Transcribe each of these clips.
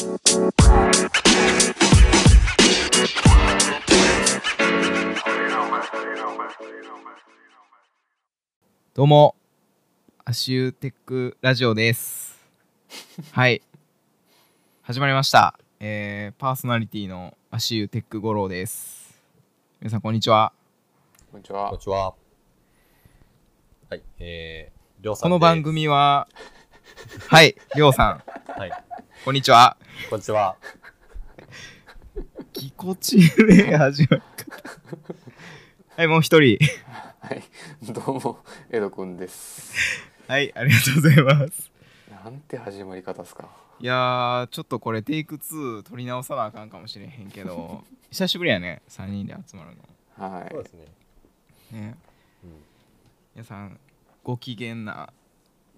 どうも、アシューテックラジオです。はい。始まりました。えー、パーソナリティのアシューテック五郎です。皆さん、こんにちは。こんにちはこんに。ちは。はい、えー、りょうさんこの番組は、はい、りょうさん。はい、こんにちは。こんにちは。ぎこちねえ始まり方。はい、もう一人。はい。どうも、エドくんです。はい、ありがとうございます。なんて始まり方ですか？いやー、ちょっとこれテイク2取り直さなあかんかもしれへんけど、久しぶりやね、3人で集まるはい。そうですね。の。ね。うん、皆さんご機嫌な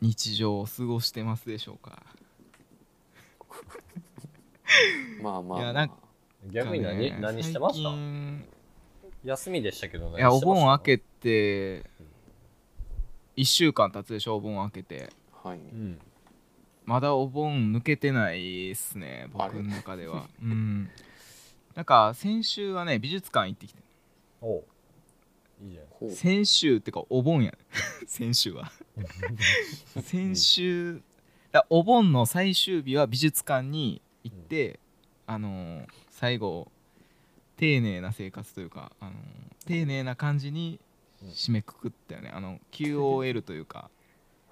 日常を過ごしてますでしょうか？まあまあ、いやなんか逆に何、ね何してました？最近休みでしたけど何いやお盆明けて1週間経つでしょお盆明けて。はい。うん。まだお盆抜けてないっすねあれ僕の中では。うん。なんか先週はね美術館行ってきて。おう。いいじゃほう。先週ってかお盆やね。先週は。先週だお盆の最終日は美術館に行って、あのー最後丁寧な生活というか、あのー丁寧な感じにうん締めくくったよね。あの QOL というか、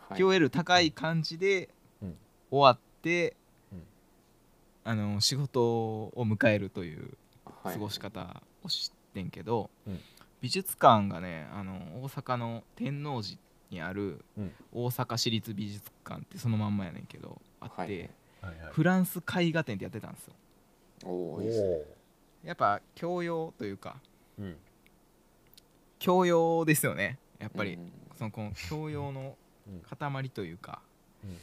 はい。QOL 高い感じでうん終わって、うんあのー仕事を迎えるというはい。過ごし方を知ってんけど、うん。美術館がねあの大阪の天王寺にあるうん大阪市立美術館ってそのまんまやねんけどあって。フランス絵画展ってやってたんですよおやっぱ教養というかー。うん。教養ですよねやっぱり、うんそのこの教養のうん塊というか、うん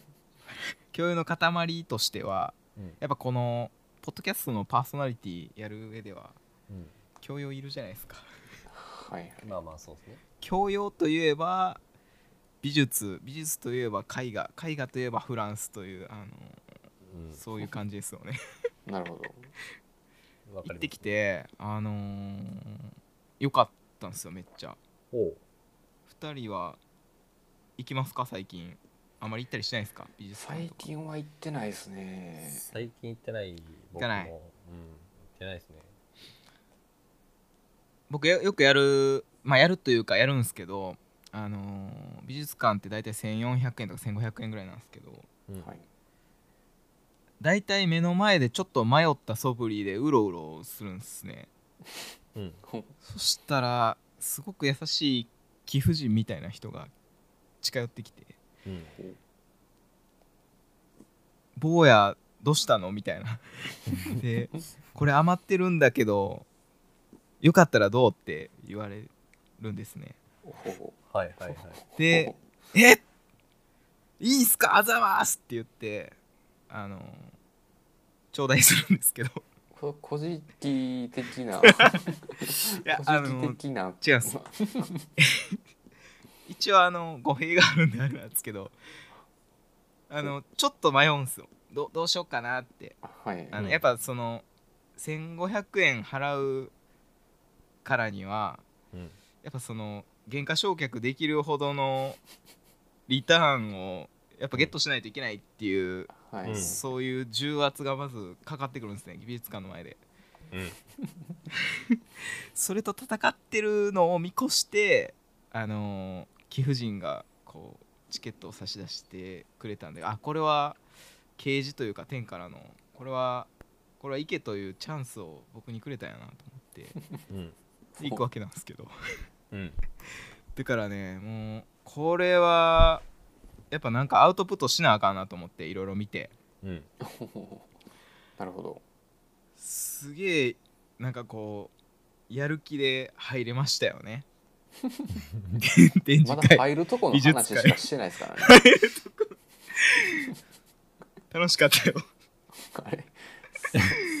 教養の塊としてはうん。やっぱこのポッドキャストのパーソナリティやる上ではうん。教養いるじゃないですかはい。まあまあそうですね。教養といえば美術美術といえば絵画絵画といえばフランスというあのうん。そういう感じですよね なるほど。行ってき。てあのー、よかったんですよめっちゃおう2人は行きますか最近あまり行ったりしないですか美術館最近は行ってないですね。最近行ってない僕も。行ってないうん。行ってないですね。僕よよくやるまあやるというかやるんですけどあのー美術館って大体1400円とか1500円ぐらいなんですけどうん。はい。大体目の前でちょっと迷った素振りでうろうろするんですねうん。そしたらすごく優しい貴婦人みたいな人が近寄ってきてうん。「坊やどうしたの?」みたいなで「これ余ってるんだけどよかったらどう?」って言われるんですねほはいはいはい。で「えいいんすか？あざます!」って言ってあの頂戴するんですけどこれコジティ的な。いやコあの的な。違うんす 一応あの語弊があるんであれなんですけどあのちょっと迷うんすよどどうしようかなってはい。うんあのやっぱその1500円払うからにはうん。やっぱその原価償却できるほどのリターンをやっぱゲットしないといけないっていう、はい。うんそういう重圧がまずかかってくるんですね美術館の前でうん。それと戦ってるのを見越してあのー貴婦人がこうチケットを差し出してくれたんであこれは啓示というか天からのこれはこれは行けというチャンスを僕にくれたんやなと思ってうん。行くわけなんですけどうん。だからねもうこれはやっぱなんかアウトプットしなあかんなと思っていろいろ見てうん。なるほど。すげえなんかこうやる気で入れましたよね 展まだ入るとこの話会しかしてないですからね。楽しかったよ あれ？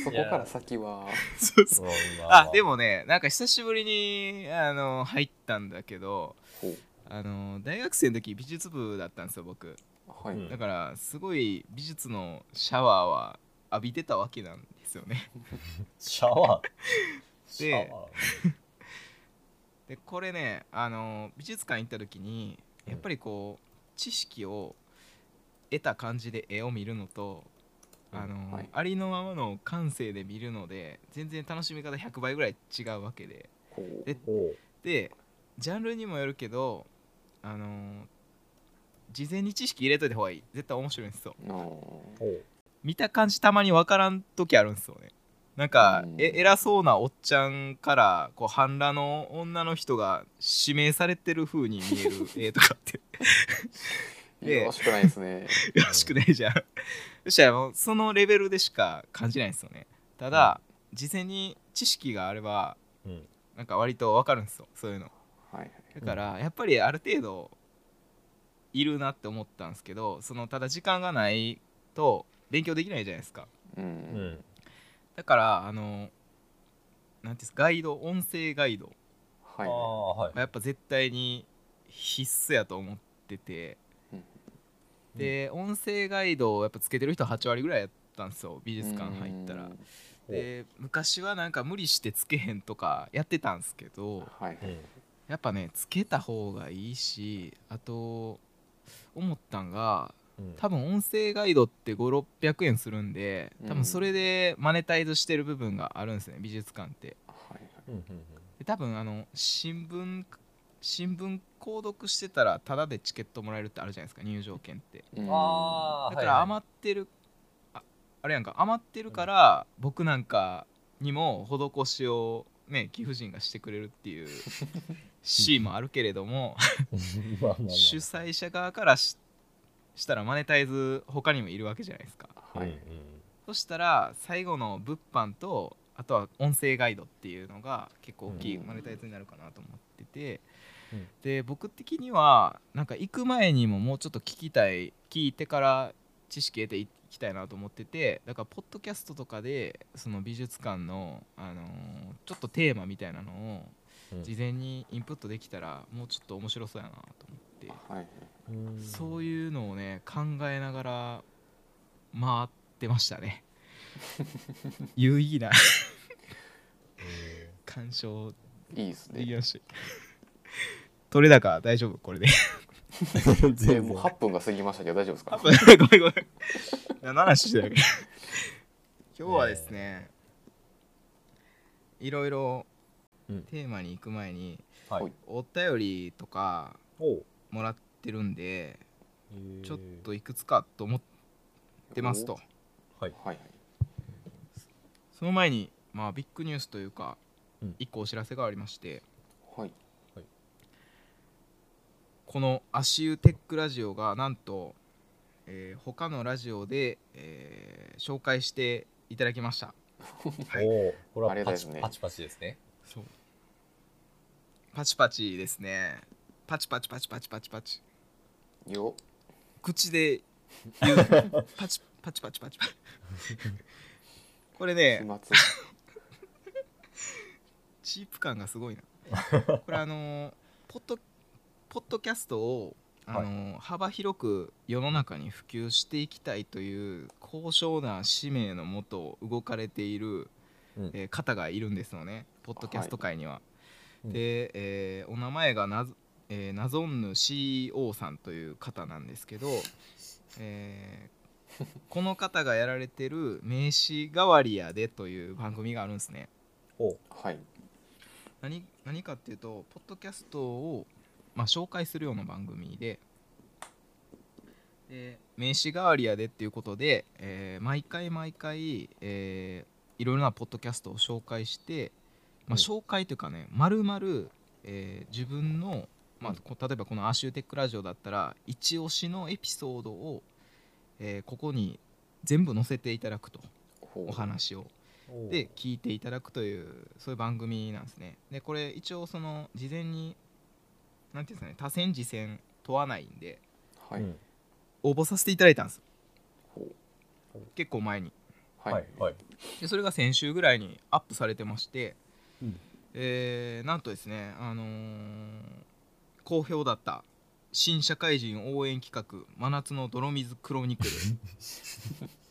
そこから先は。そうそう。まあまあでもねなんか久しぶりにあの入ったんだけどあの大学生の時美術部だったんですよ僕。はい。うん。だからすごい美術のシャワーは浴びてたわけなんですよね。シャワー？ででこれねあの美術館行った時にやっぱりこう知識を得た感じで絵を見るのとうんあの、はい。ありのままの感性で見るので全然楽しみ方100倍ぐらい違うわけで。でジャンルにもよるけどあの事前に知識入れといた方がいい。絶対面白いんですよ。見た感じたまに分からん時あるんですよね。なんか、うん。え偉そうなおっちゃんからこう半裸の女の人が指名されてる風に見える絵とかって でよろしくないですね。よろしくないじゃん。そしたらもうそのレベルでしか感じないんですよね。ただ、事前に知識があればうん。なんか割と分かるんですよそういうの。はいはい。だからやっぱりある程度いるなって思ったんですけどそのただ時間がないと勉強できないじゃないですか。ううん。んだからあのなんていうんですかガイド音声ガイド。あはい。あはい。やっぱ絶対に必須やと思ってて。うんで音声ガイドをやっぱつけてる人8割ぐらいやったんですよ美術館入ったら。うん。で昔はなんか無理してつけへんとかやってたんですけどはい。うん。やっぱねつけた方がいいしあと思ったんがうん。多分音声ガイドって5600円するんで多うん。分それでマネタイズしてる部分があるんですね美術館って。はいで多分あの新聞新聞購読してたらタダでチケットもらえるってあるじゃないですか入場券って。うん。ああだから余ってる、ああれやんか余ってるから僕なんかにも施しをね貴婦人がしてくれるっていう シーンもあるけれども主催者側からししたらマネタイズ他にもいるわけじゃないですか。はい。うんそしたら最後の物販とあとは音声ガイドっていうのが結構大きいうんマネタイズになるかなと思ってて、うん。で僕的にはなんか行く前にももうちょっと聞きたい聞いてから知識得ていきたいなと思っててだからポッドキャストとかでその美術館の、あのーちょっとテーマみたいなのをうん。事前にインプットできたらもうちょっと面白そうやなと思って。はいそういうのをね考えながら回ってましたね。有意義な鑑賞いいですね。できました取れ高大丈夫これで。うんえもう8分が過ぎましたけど大丈夫ですか？ごめんごめん。ごめん何の話してたっけ今日はですねいろいろうん。テーマに行く前にはい。お便りとかもらってるんでちょっといくつかと思ってますと。はい。はいはい。その前に、まあ、ビッグニュースというか、うん。一個お知らせがありましてはいこの足湯テックラジオがなんと、えー他のラジオで、えー紹介していただきました。はい。おうこれはパチね。パチパチですね。そう。パチパチですね。パチパチパチパチパチパチ。よ。口で言う。パチパチパチパチ。パチこれねチープ感がすごいな。これあのーポッドポッドキャストをあのー幅広く世の中に普及していきたいという高尚な使命のもと動かれている、うん。えー方がいるんですよね。ポッドキャスト界には。うん。で、えーお名前がなず、えーナゾンヌ CEO さんという方なんですけど、えーこの方がやられてる「名刺代わりやで」という番組があるんですね。はい。何何かっていうとポッドキャストを、まあ、紹介するような番組でで名刺代わりやでっていうことで、えー毎回毎回、えーいろいろなポッドキャストを紹介して、まあ、うん。紹介というかねまるまる自分の、まあ、こ例えばこの「アーシューテックラジオ」だったら一押しのエピソードを、えーここに全部載せていただくとお話を。で聞いていただくというそういう番組なんですね。でこれ一応その事前になんていうんですかね多選次戦問わないんではい。うん。応募させていただいたんです。ほう。結構前に。ははいいはい。でそれが先週ぐらいにアップされてまして、うん。えーなんとですねあのー好評だった新社会人応援企画「真夏の泥水クロニクル」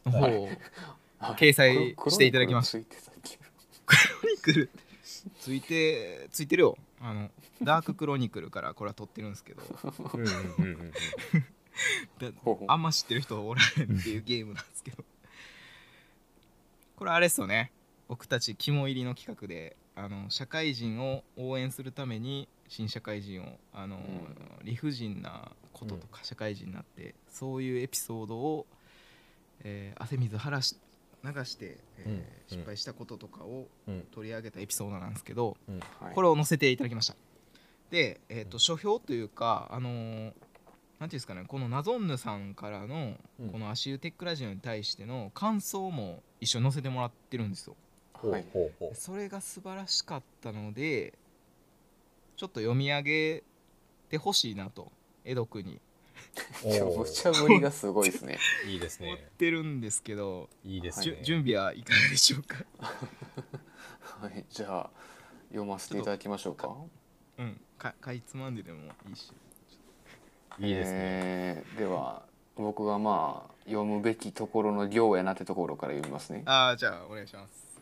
の方を、掲載していただきましたた。クロニクルついてたっけ？クロニクル。ついてついてるよ。あのダーククロニクルからこれは撮ってるんですけど。あんま知ってる人おらへんっていうゲームなんですけど。これあれっすよね。僕たち肝入りの企画であの社会人を応援するために新社会人をあの、理不尽なこととか社会人になって、そういうエピソードを、えー汗水晴らし流して、えーうん。失敗したこととかをうん。取り上げたエピソードなんですけど、はい。これを載せていただきましたで、えー、と書評というかあのーなんていうんですかねこのナゾンヌさんからのうん。この足湯テックラジオに対しての感想も一緒に載せてもらってるんですよ。はい。ほうほでそれが素晴らしかったのでちょっと読み上げてほしいなと江戸区に。ういやお無茶ぶりがすごいですね。ー いいです思っねてるんですけど、いいですね。準備はいかがでしょうか？はい。じゃあ読ませていただきましょうか。うんかかいつまんででもいいし。いいですね。えーでは僕がまあ読むべきところの行やなってところから読みますね。ああじゃあお願いします。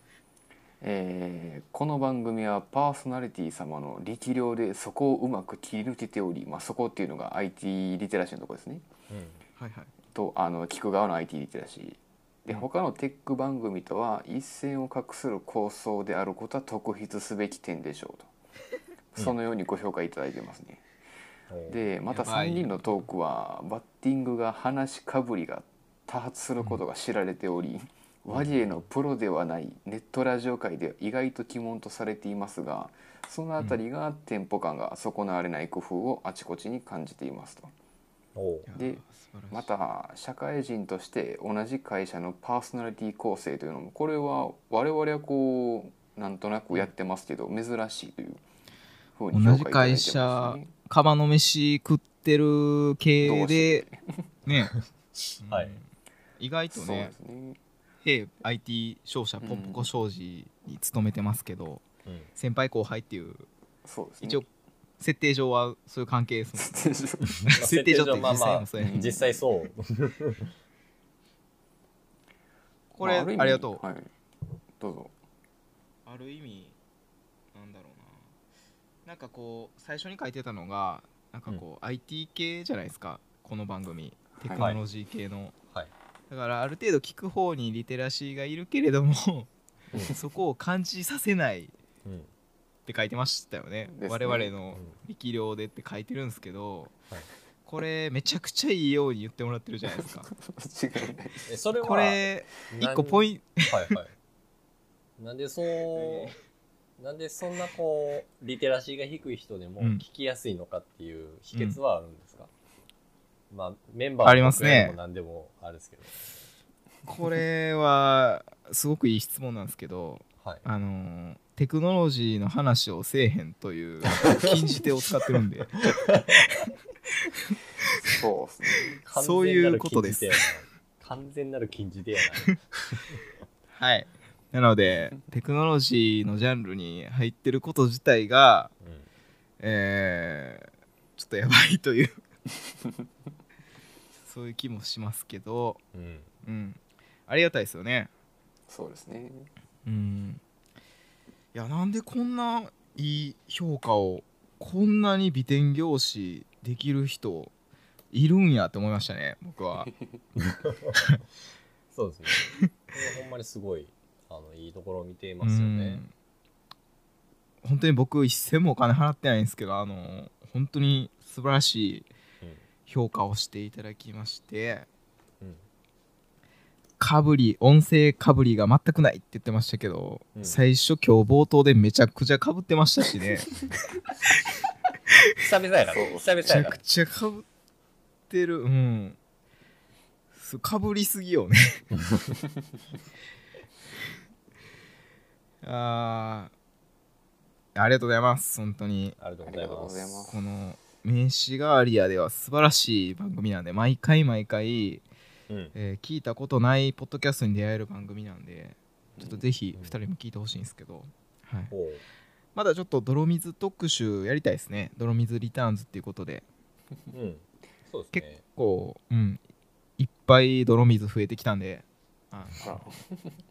えーこの番組はパーソナリティ様の力量でそこをうまく切り抜けており、まあ、そこっていうのが IT リテラシーのところですね。うん。はいはい。とあの聞く側の IT リテラシー。でうん。他のテック番組とは一線を画する構想であることは特筆すべき点でしょうと、うんそのようにご評価いただいてますね。でまたやばい。3人のトークはバッティングが話しかぶりが多発することが知られており、和芸のプロではないネットラジオ界では意外と鬼門とされていますがそのあたりがテンポ感が損なわれない工夫をあちこちに感じていますと。でまた社会人として同じ会社のパーソナリティ構成というのもこれは我々はこうなんとなくやってますけど珍しいという同じ会社カバの飯食ってる系でね、はい。うん。意外とねすね。へ IT 商社ポンポコ商事に勤めてますけど、うん。先輩後輩っていうそうですね。一応設定上はそういう関係ですもんね。ま あ設定上って実まあまあ際もそうやね。うん。実際そう。これ、まる意味ありがとう、はい。どうぞ。ある意味ななんかこう最初に書いてたのがなんかこう、IT 系じゃないですかこの番組。テクノロジー系の、はい。だからある程度聞く方にリテラシーがいるけれどもうん。そこを感じさせない。っうん。て書いてましたよね。ね。我々の力量でって書いてるんですけど、はい。これめちゃくちゃいいように言ってもらってるじゃないですか。それはこれ一個ポイントはいはい。なんでそうなんでそんなこうリテラシーが低い人でもうん。聞きやすいのかっていう秘訣はあるんですか、まあメンバーありますね。何でもあるんですけど。これはすごくいい質問なんですけどはい。あのーテクノロジーの話をせえへんという禁じ手を使ってるんで。そうですね。そういうことです。完全なる禁じ手やな。はいなのでテクノロジーのジャンルに入ってること自体がうん。えーちょっとやばいというそういう気もしますけどうん。うん。ありがたいですよね。そうですね。うん。いやなんでこんないい評価をこんなに美点凝視できる人いるんやって思いましたね僕は。そうですね。これほんまにすごいあのいいところを見ていますよね。うん。本当に僕一銭もお金払ってないんですけどあの本当に素晴らしい評価をしていただきましてうん。うんかぶり音声かぶりが全くないって言ってましたけど、うん。最初今日冒頭でめちゃくちゃかぶってましたしね。久々や久々めちゃくちゃかぶってる。うん。すかぶりすぎよね あーありがとうございます。本当に。ありがとうございます。すこの名刺代わりやでは素晴らしい番組なんで毎回毎回、うん。えー聞いたことないポッドキャストに出会える番組なんでちょっとぜひ2人も聞いてほしいんですけど、はい、おう。まだちょっと泥水特集やりたいですね。泥水リターンズっていうことで。うん。そうです結ね構、うん、いっぱい泥水増えてきたんで。あ。ちょっ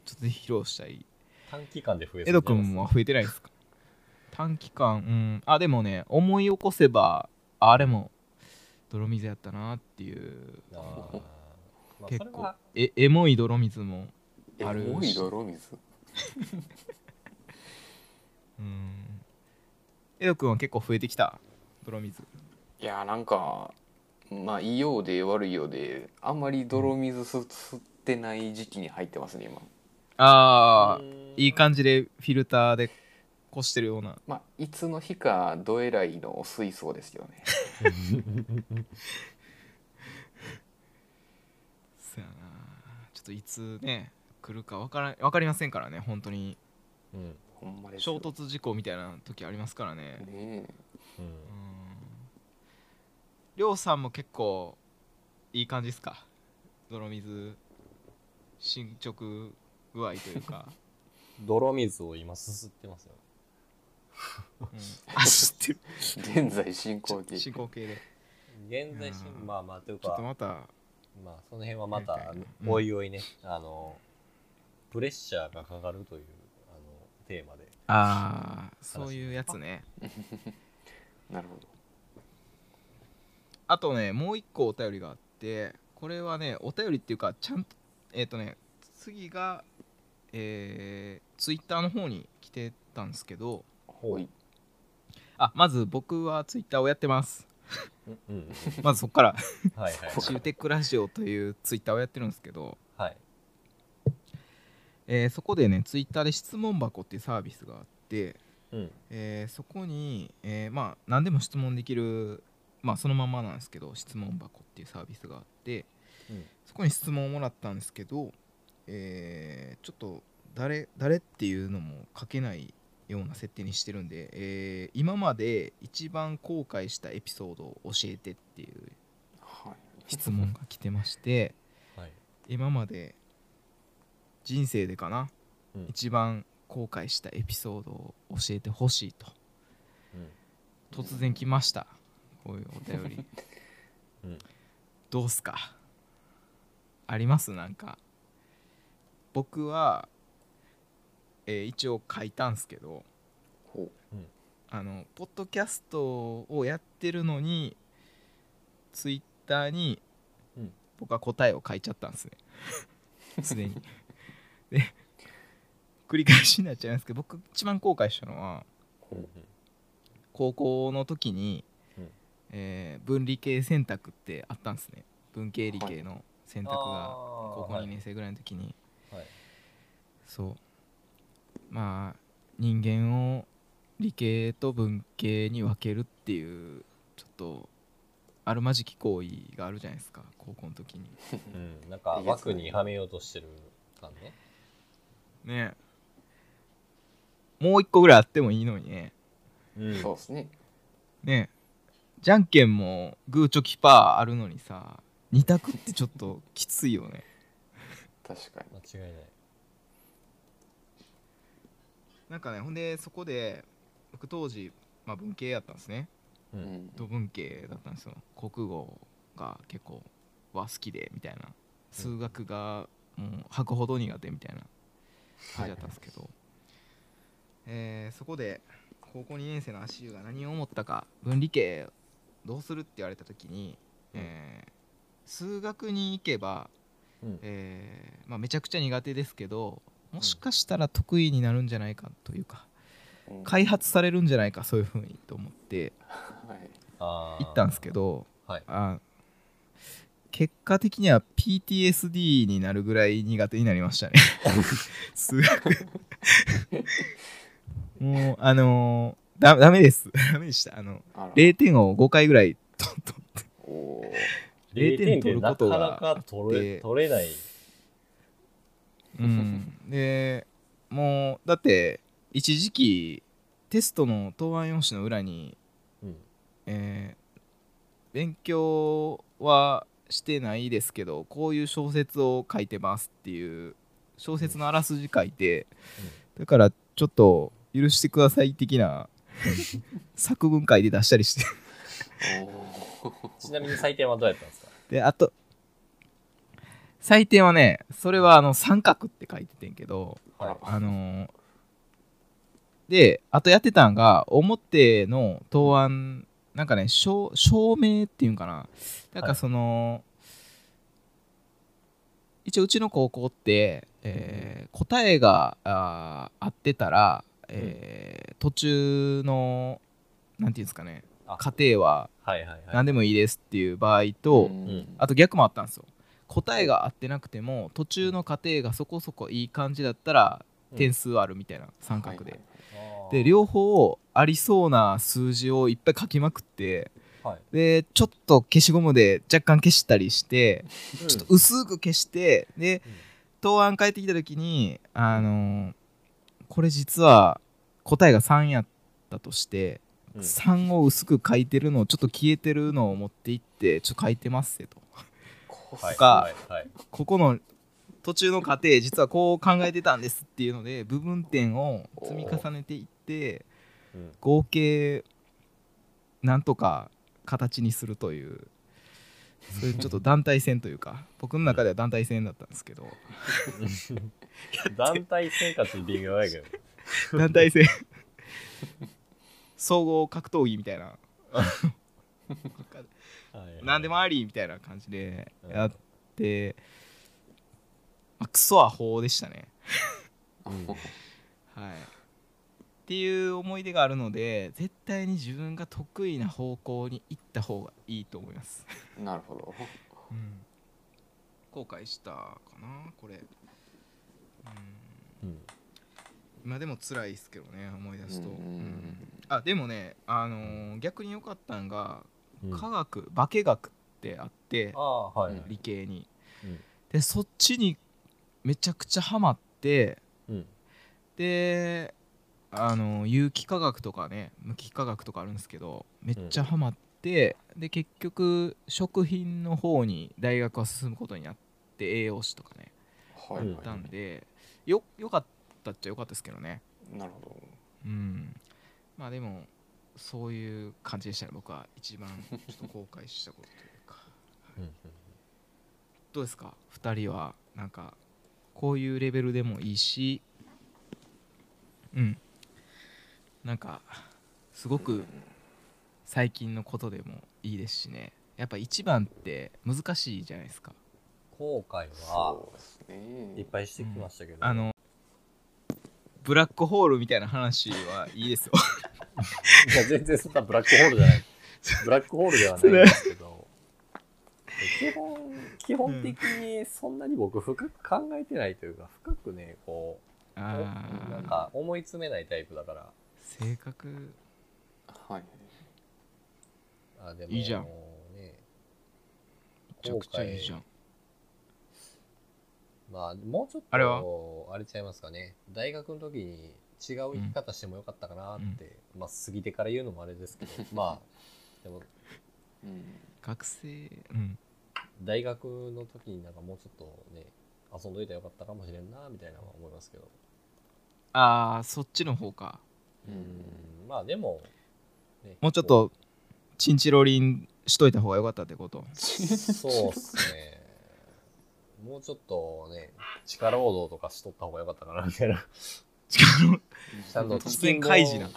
とぜひ披露したい短期間で増えエド君は増えてないですか？短期間。うん。あでもね思い起こせばああれも泥水やったなっていう。結構。それは。えエモい泥水もあるエモい泥水？うん。エド君は結構増えてきた？泥水。いやなんかまあいいようで悪いようであんまり泥水吸吸ってない時期に入ってますね今ああいい感じでフィルターでこしてるような。まあいつの日かどえらいの水槽ですよね。そやな。ちょっといつね来るか分から分かりませんからね本当に。うん。ほんまです衝よ突事故みたいな時ありますからね。ねえ。うん。うんりょうさんも結構いい感じですか？泥水進捗具合というか、泥水を今すすってますよ。うん、あ知ってる。現在進行形。進行形で。現在しうん。まあまあというちょっかとまたまあその辺はまたはいはいうん。おいおいね、あのプレッシャーがかかるというあのテーマで。ああそういうやつね。なるほど。あとねもう一個お便りがあってこれはねお便りっていうかちゃんとえっ、とね次がえー、ツイッターの方に来てたんですけどほい。あまず僕はツイッターをやってます。まずそこから。はいはいシューテックラジオというツイッターをやってるんですけど、はい。えーそこでねツイッターで質問箱っていうサービスがあって、うん。えーそこに、えーまあ何でも質問できるまあそのままなんですけど質問箱っていうサービスがあってうん。そこに質問をもらったんですけど、えーちょっと誰誰っていうのも書けないような設定にしてるんで、えー今まで一番後悔したエピソードを教えてっていうはい。質問が来てましてはい。今まで人生でかな、うん。一番後悔したエピソードを教えてほしいと。うん。突然来ましたこういうお便り。うん。どうすか？あります？なんか僕は、えー一応書いたんすけどほあのポッドキャストをやってるのにツイッターにうん。僕は答えを書いちゃったんですね。すでに。で繰り返しになっちゃいますけど僕一番後悔したのは高校の時に、うん。えー分理系選択ってあったんですね。文系理系の選択が高校2年生ぐらいの時に、はいそう。まあ人間を理系と文系に分けるっていうちょっとあるまじき行為があるじゃないですか高校の時に。うん、なんか枠にはめようとしてる感ね。ね。もう一個ぐらいあってもいいのにね。うそうですね。ね。じゃんけんもグーチョキパーあるのにさ2択ってちょっときついよね。確かに。間違いないなんかねほんでそこで僕当時、まあ、文系やったんですね。ううん。んと文系だったんですよ。国語が結構は好きでみたいな。数学がもう吐くほど苦手みたいな感じだったんですけど、えーそこで高校2年生の足湯が何を思ったか文理系どうするって言われた時に、えー数学に行けば、うん。えーまあ、めちゃくちゃ苦手ですけどもしかしたら得意になるんじゃないかというかうん。開発されるんじゃないかそういうふうにと思ってはい。あー。行ったんですけどはい。あ結果的には PTSD になるぐらい苦手になりましたね。数学。もうあのーだダメです。ダメでした。あのあら。0点を5回ぐらいととおー。0点取ることがなかなか取れ取れないうん。でもうだって一時期テストの答案用紙の裏にうん。えー勉強はしてないですけどこういう小説を書いてますっていう小説のあらすじ書いて、だからちょっと許してください的な 作文会で出したりして。ちなみに採点はどうやったんですか？であと採点はねそれはあの三角って書いててんけどはい。あのーであとやってたんが表の答案なんかね証証明っていうんかな。なんかその、一応うちの高校って、えー答えがあー合ってたら、えー途中のなんていうんですかねあ。過程ははいはいはい。何でもいいですっていう場合と、うん。あと逆もあったんですよ答えが合ってなくても途中の過程がそこそこいい感じだったらうん。点数あるみたいな三角で、で両方ありそうな数字をいっぱい書きまくってはい。でちょっと消しゴムで若干消したりしてうん。ちょっと薄く消してでうん。答案返ってきた時にあのーこれ実は答えが3やったとしてうん。3を薄く書いてるのをちょっと消えてるのを持っていってちょっと書いてますよと。はいかはいはいここの途中の過程実はこう考えてたんですっていうので部分点を積み重ねていってうん合計なんとか形にするというそういうちょっと団体戦というか 僕の中では団体戦だったんですけど。団体生活微妙やけど。団体戦。総合格闘技みたいな。は い何でもありみたいな感じでうん。やって、まあ、クソアホでしたね。うん。はい。っていう思い出があるので絶対に自分が得意な方向に行った方がいいと思います、なるほど。後悔したかなこれ。うん。うん。今でも辛いですけどね思い出すと、うんうんあでもねあのー逆に良かったんがうん科学化学ってあって理系に、うん。でそっちにめちゃくちゃハマってうん。であの有機化学とかね無機化学とかあるんですけどめっちゃハマって、で結局食品の方に大学は進むことになって栄養士とかねはい。ったんでよよかったっちゃよかったですけどね。なるほど。うん。まあでもそういう感じでしたね。僕は一番ちょっと後悔したことというか。うんどうですか？2人はなんかこういうレベルでもいいし。うん。なんかすごく最近のことでもいいですしね。やっぱ一番って難しいじゃないですか。後悔はいっぱいしてきましたけど、あのブラックホールみたいな話はいいですよいや全然そんなブラックホールじゃない。ブラックホールではないんですけど。基本基本的にそんなに僕深く考えてないというか深くねこうなんーか思い詰めないタイプだから。性格。はい。あでもいいじゃん。ね。めちゃくちゃいいじゃん。まあもうちょっとあれは？あれちゃいますかね。大学の時に違う生き方してもよかったかなって、まあ過ぎてから言うのもあれですけど まあでもうん。学生うん。大学の時になんかもうちょっとね遊んどいたらよかったかもしれんなみたいなのは思いますけど。ああそっちの方か。うん。まあでも、ねもうちょっとチンチロリンしといた方が良かったってこと？そうっすね。もうちょっとね力労働とかしとった方がよかったかなみたいな。力のちゃんと突チキンボ然開示な。ーン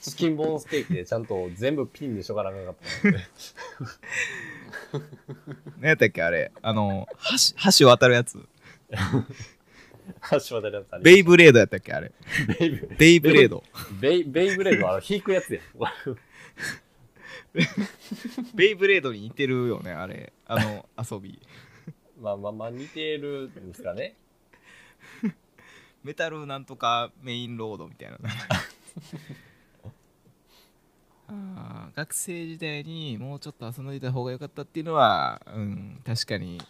チキンボーンステーキでちゃんと全部ピンにしとかなあかったので何やったっけあれ？あの橋橋渡るやつ。橋渡りだったベイブレードやったっけあれ？ベイブベイブレード。ベイベイブレードはあの引くやつや。ベイブレードに似てるよねあれ。あの遊び。まあまあまあ似てるんですかねメタルなんとかメインロードみたいな。あー学生時代にもうちょっと遊んでいた方が良かったっていうのはうん確かに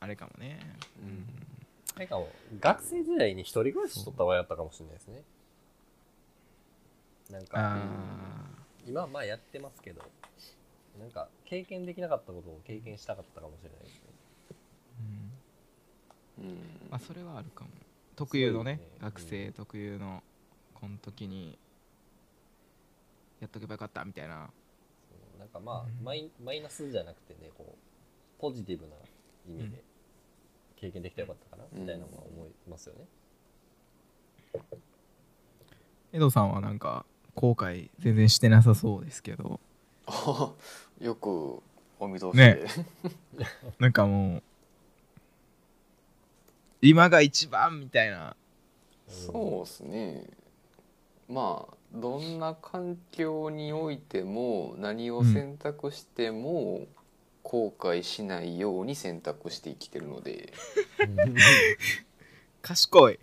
あれかもね。なんかもう学生時代に一人暮らししとった方がやったかもしれないですね。なんかあ今はまあやってますけどなんか経験できなかったことを経験したかったかもしれないですね。ー、うん。うん。まあそれはあるかも特有のねね。学生特有のこの時にやっとけばよかったみたいな。そうなんかまあうん。マイマイナスじゃなくてねこうポジティブな意味で、経験できたらよかったかなみたいなのは思いますよね。江戸さんはなんか後悔全然してなさそうですけど。あ よくお見通しね。で、なんかもう今が一番みたいな。そうですね。まあどんな環境においても何を選択しても後悔しないように選択して生きてるので、う ん賢い。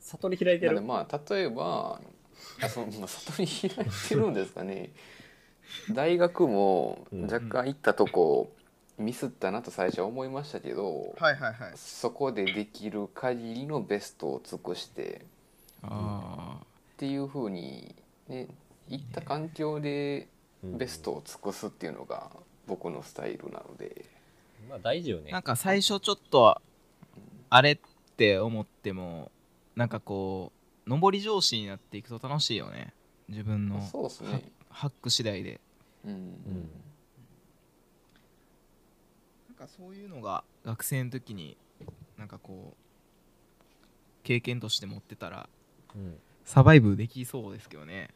悟り開いてる。なのでまあ例えばあそのまあ悟り開いてるんですかね。大学もうん若干行ったとこミスったなと最初は思いましたけど、はいはいはい。そこでできる限りのベストを尽くしてあっていう風にね行った環境でうん。ベストを尽くすっていうのが僕のスタイルなので、まあ大事よね。あなんか最初ちょっとあれって思ってもなんかこう上り調子になっていくと楽しいよね。自分のそうですね、ハック次第で。うん。うんかそういうのが学生の時になんかこう経験として持ってたらうん。サバイブできそうですけどね。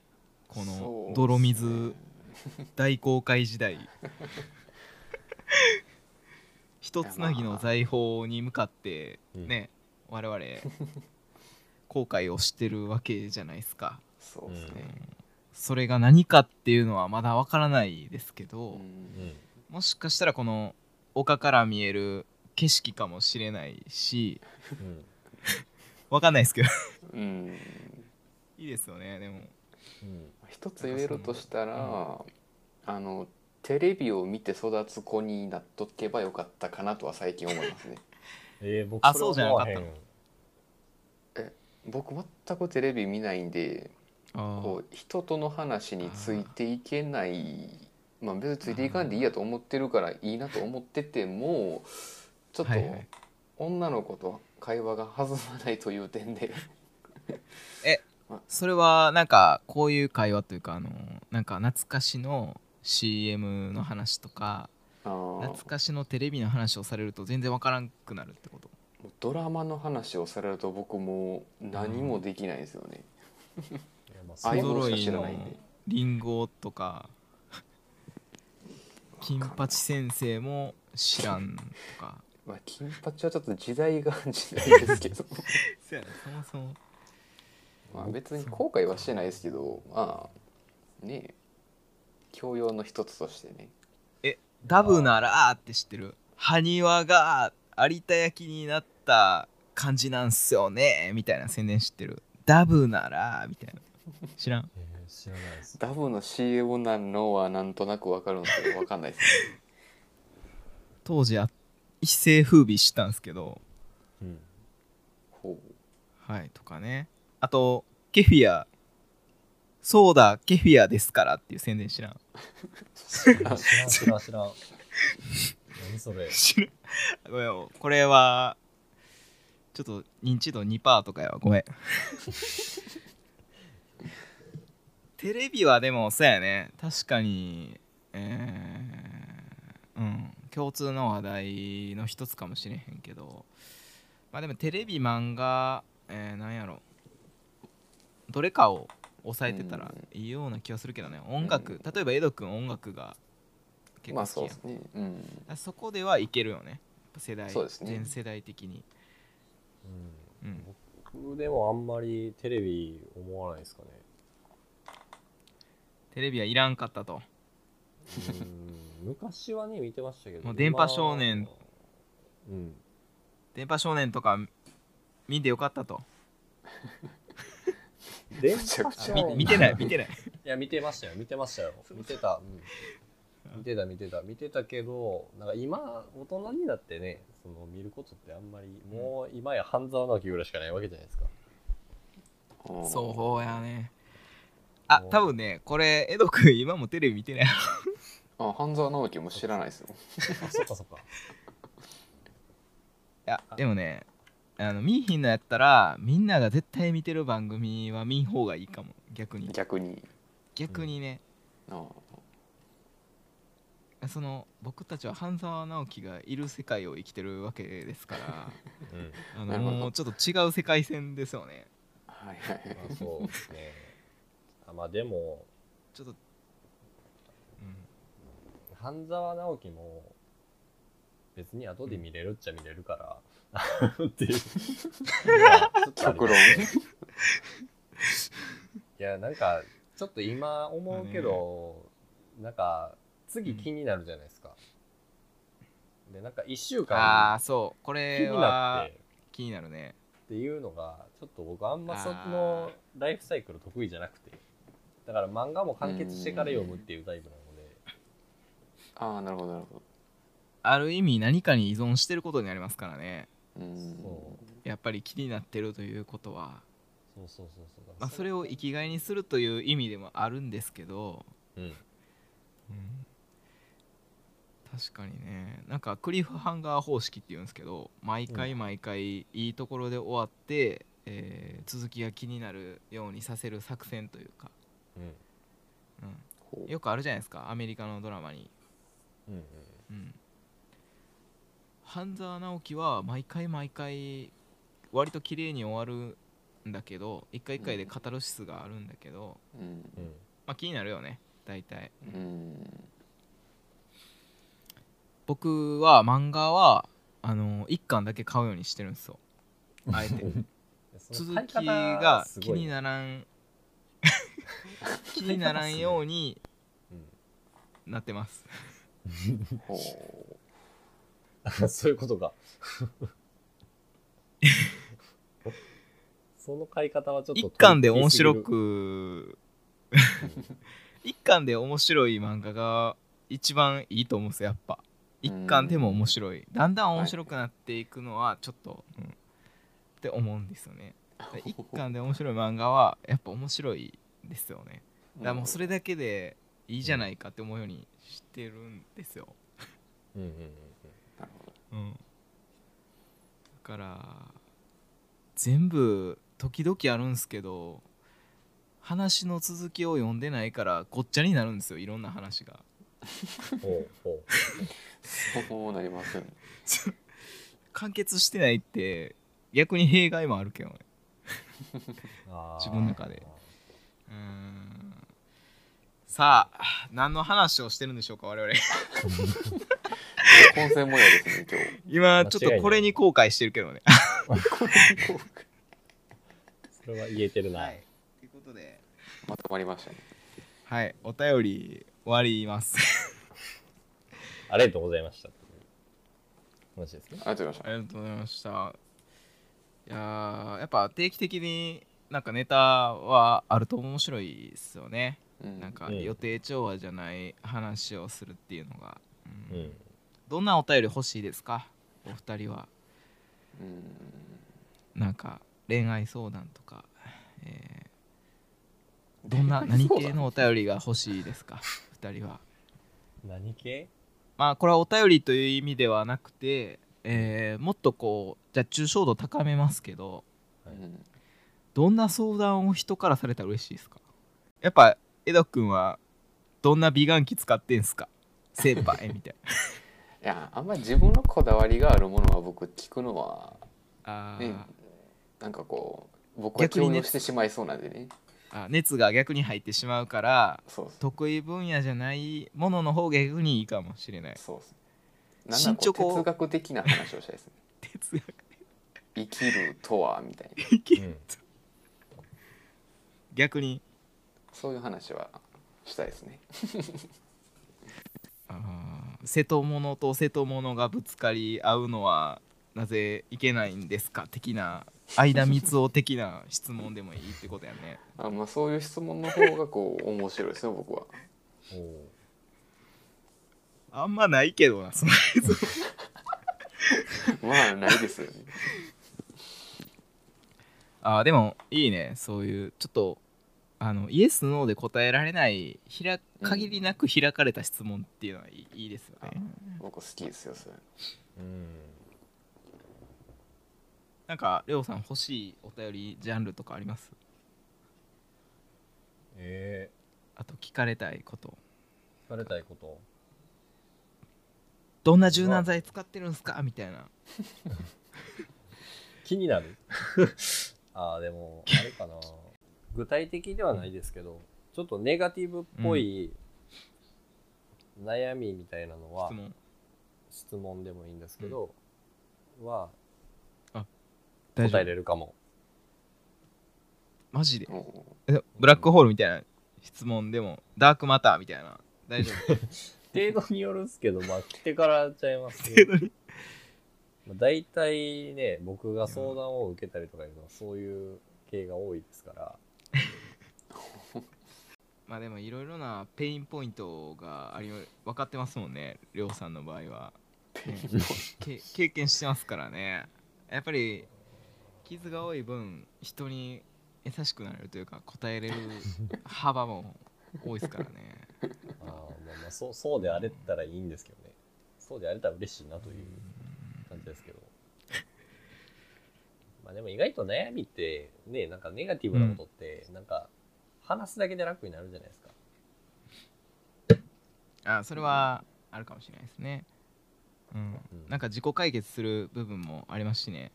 この泥水 大航海時代。一つなぎの財宝に向かってね、我々後悔をしてるわけじゃないですか。そうですね、それが何かっていうのはまだわからないですけど、うんうん。もしかしたらこの丘から見える景色かもしれないしうん。わかんないですけど。うん。いいですよねでも。うん。一つ言えるとしたら、あのテレビを見て育つ子になっとけばよかったかなとは最近思いますね。えー、僕あそれはそうじゃなかったの？思わへん。僕全くテレビ見ないんであこう人との話についていけないまあ別についていかんでいいやと思ってるからいいなと思っててもちょっと女の子と会話が弾まないという点で。それはなんかこういう会話というかあのなんか懐かしの CM の話とか懐かしのテレビの話をされると全然わからんくなるってこと？ドラマの話をされると僕もう何もできないんですよね。いやまあいうのしか不揃いの知らないんで。リンゴとか金八先生も知らんとか。まあ金八はちょっと時代が時代ですけど。そやねそもそも。まあ別に後悔はしてないですけどまあねえ。教養の一つとしてね。ダブならって知ってる？埴輪が有田焼になった感じなんすよねみたいな宣伝知ってる？ダブならみたいな。知らん？えー知らないです。ダブの CM なのはなんとなくわかるんですけどわかんないですね。当時あ一世風靡したんですけど。うん。ほはいとかね。あとケフィア。そうだケフィアですからっていう宣伝知らん。知らん知らん知らん。知らん。何それ。知らん。ごめんこれはちょっと認知度2%とかやわ。ごめんテレビはでもそうやね。確かに。えー、うん。共通の話題の一つかもしれへんけど。まあでもテレビ漫画えー、なんやろ。どれかを抑えてたらいいような気はするけどね。音楽、うん。例えばエド君音楽がうまあ結構好きやん。そうですね。うん。あそこではいけるよね。世代そうですね。全世代的に、うん。うん、僕でもあんまりテレビ思わないですかね。テレビはいらんかったと。うん昔はね見てましたけど。もう電波少年。今。うん。電波少年とか見てよかったと。電ちゃくちゃあ見見てない見てない。いや見てましたよ。見てましたよ。見てた、うん、見てた見てた。見てたけどなんか今大人になってねその見ることってあんまりもう今や半沢直樹ぐらいしかないわけじゃないですか。うん。そうやねあ多分ねこれエド君今もテレビ見てないあ半沢直樹も知らないですよあそっかそっか。いやでもねあの見いひんのやったらみんなが絶対見てる番組は見ん方がいいかも。逆に。逆に。逆にね、あその僕たちは半沢直樹がいる世界を生きてるわけですからうん。あのもうちょっと違う世界線ですよね。はいはいはい。まあそうですねあまあでもちょっと、うん、半沢直樹も別に後で見れるっちゃ見れるから、っていう。いやなんかちょっと今思うけど、なんか次気になるじゃないですか、でなんか1週ああ間そう。こ気れはって。気になるね。っていうのがちょっと僕あんまそのライフサイクル得意じゃなくてだから漫画も完結してから読むっていうタイプなので。ああなるほどなるほど。ある意味何かに依存してることになりますからね。うん。そやっぱり気になってるということは、そうそうそうそう。まあ、それを生きがいにするという意味でもあるんですけど、うん。確かにね。なんかクリフハンガー方式っていうんですけど毎回毎回いいところで終わって、えー続きが気になるようにさせる作戦というか、うん。よくあるじゃないですかアメリカのドラマに、うんうん。うん、半沢直樹は毎回毎回割と綺麗に終わるんだけど一回一回でカタルシスがあるんだけど、うん。うん。まあ、気になるよね大体。うん。僕は漫画はあの1巻だけ買うようにしてるんですよ。あえて。続きが気にならん気にならんようにうんなってます。ほ そういうことか。その買い方はちょっと1巻で面白く1 巻で面白い漫画が一番いいと思うんですよやっぱ。1巻でも面白い。だんだん面白くなっていくのはちょっと、うん、って思うんですよね。1巻で面白い漫画はやっぱ面白いですよね。うだからもうそれだけでいいじゃないかって思うようにしてるんですよ、うんうんうんなるほど。うん、だから全部時々あるんすけど話の続きを読んでないからごっちゃになるんですよいろんな話が。うんほう。ほそうなりますよね。完結してないって逆に弊害もあるけどね。自分の中でうーん。さあ何の話をしてるんでしょうか我々。混戦模様ですね今今 ちょっとこれに後悔してるけどね。日それは言えてるな、はい。ということで。まとまりましたね。はい。お便り終わります。ありがとうございました。話ですねありがとうございまありがとうございました。いやーやっぱ定期的になんかネタはあると面白いですよね。うん。なんかうん。予定調和じゃない話をするっていうのが。うん。うん。どんなお便り欲しいですか？お二人は。うん。なんか恋愛相談とか、えーどんな何系のお便りが欲しいですか？二人は。何系？まあこれはお便りという意味ではなくて、えーもっとこうじゃあ抽象度高めますけど。うんどんな相談を人からされたら嬉しいですか？やっぱ江戸君はどんな美顔器使ってんすか？先輩みたい いやあんまり自分のこだわりがあるものは僕聞くのはなあー、ねなんかこう僕は逆にね強要してしまいそうなんでね。あ熱が逆に入ってしまうからそうそう。得意分野じゃないものの方が逆にいいかもしれない。そうそう。なん哲学的な話をしたいですね。哲学生きるとはみたいな。うん逆に。そういう話はしたいですね。瀬戸物と瀬戸物がぶつかり合うのはなぜいけないんですか？的な間光夫的な質問でもいいってことやね。あまあそういう質問の方がこう面白いですよ僕は。あんまないけどなその まあないですよね。あーでもいいねそういうちょっとあのイエス・ノーで答えられないひら限りなく開かれた質問っていうのはいい,、いいですよね。僕好きですよそれ。うん。なんかレオさん欲しいお便りジャンルとかあります？えあと聞かれたいこと。ー、聞かれたいこと。どんな柔軟剤使ってるんすか？みたいな。気になる。ああでも あれかな具体的ではないですけどちょっとネガティブっぽい悩みみたいなのは、質問。質問でもいいんですけど、は大丈夫。答えれるかも。マジで？ブラックホールみたいな質問でもダークマターみたいな。大丈夫？程度によるんすけどまあ来てからちゃいます。けどまあ、大体ね僕が相談を受けたりとかいうのはそういう系が多いですから まあでもいろいろなペインポイントがあり分かってますもんねりょうさんの場合は、ねけ経験してますからね。やっぱり傷が多い分人に優しくなれるというか答えれる幅も多いですからね。あーまあまあそうそうであれたらいいんですけどね。そうであれたら嬉しいなという感じですけどまあでも意外と悩みってねなんかネガティブなことってなんか話すだけで楽になるじゃないですか。あそれはあるかもしれないですね。うん。うん。なんか自己解決する部分もありますしね。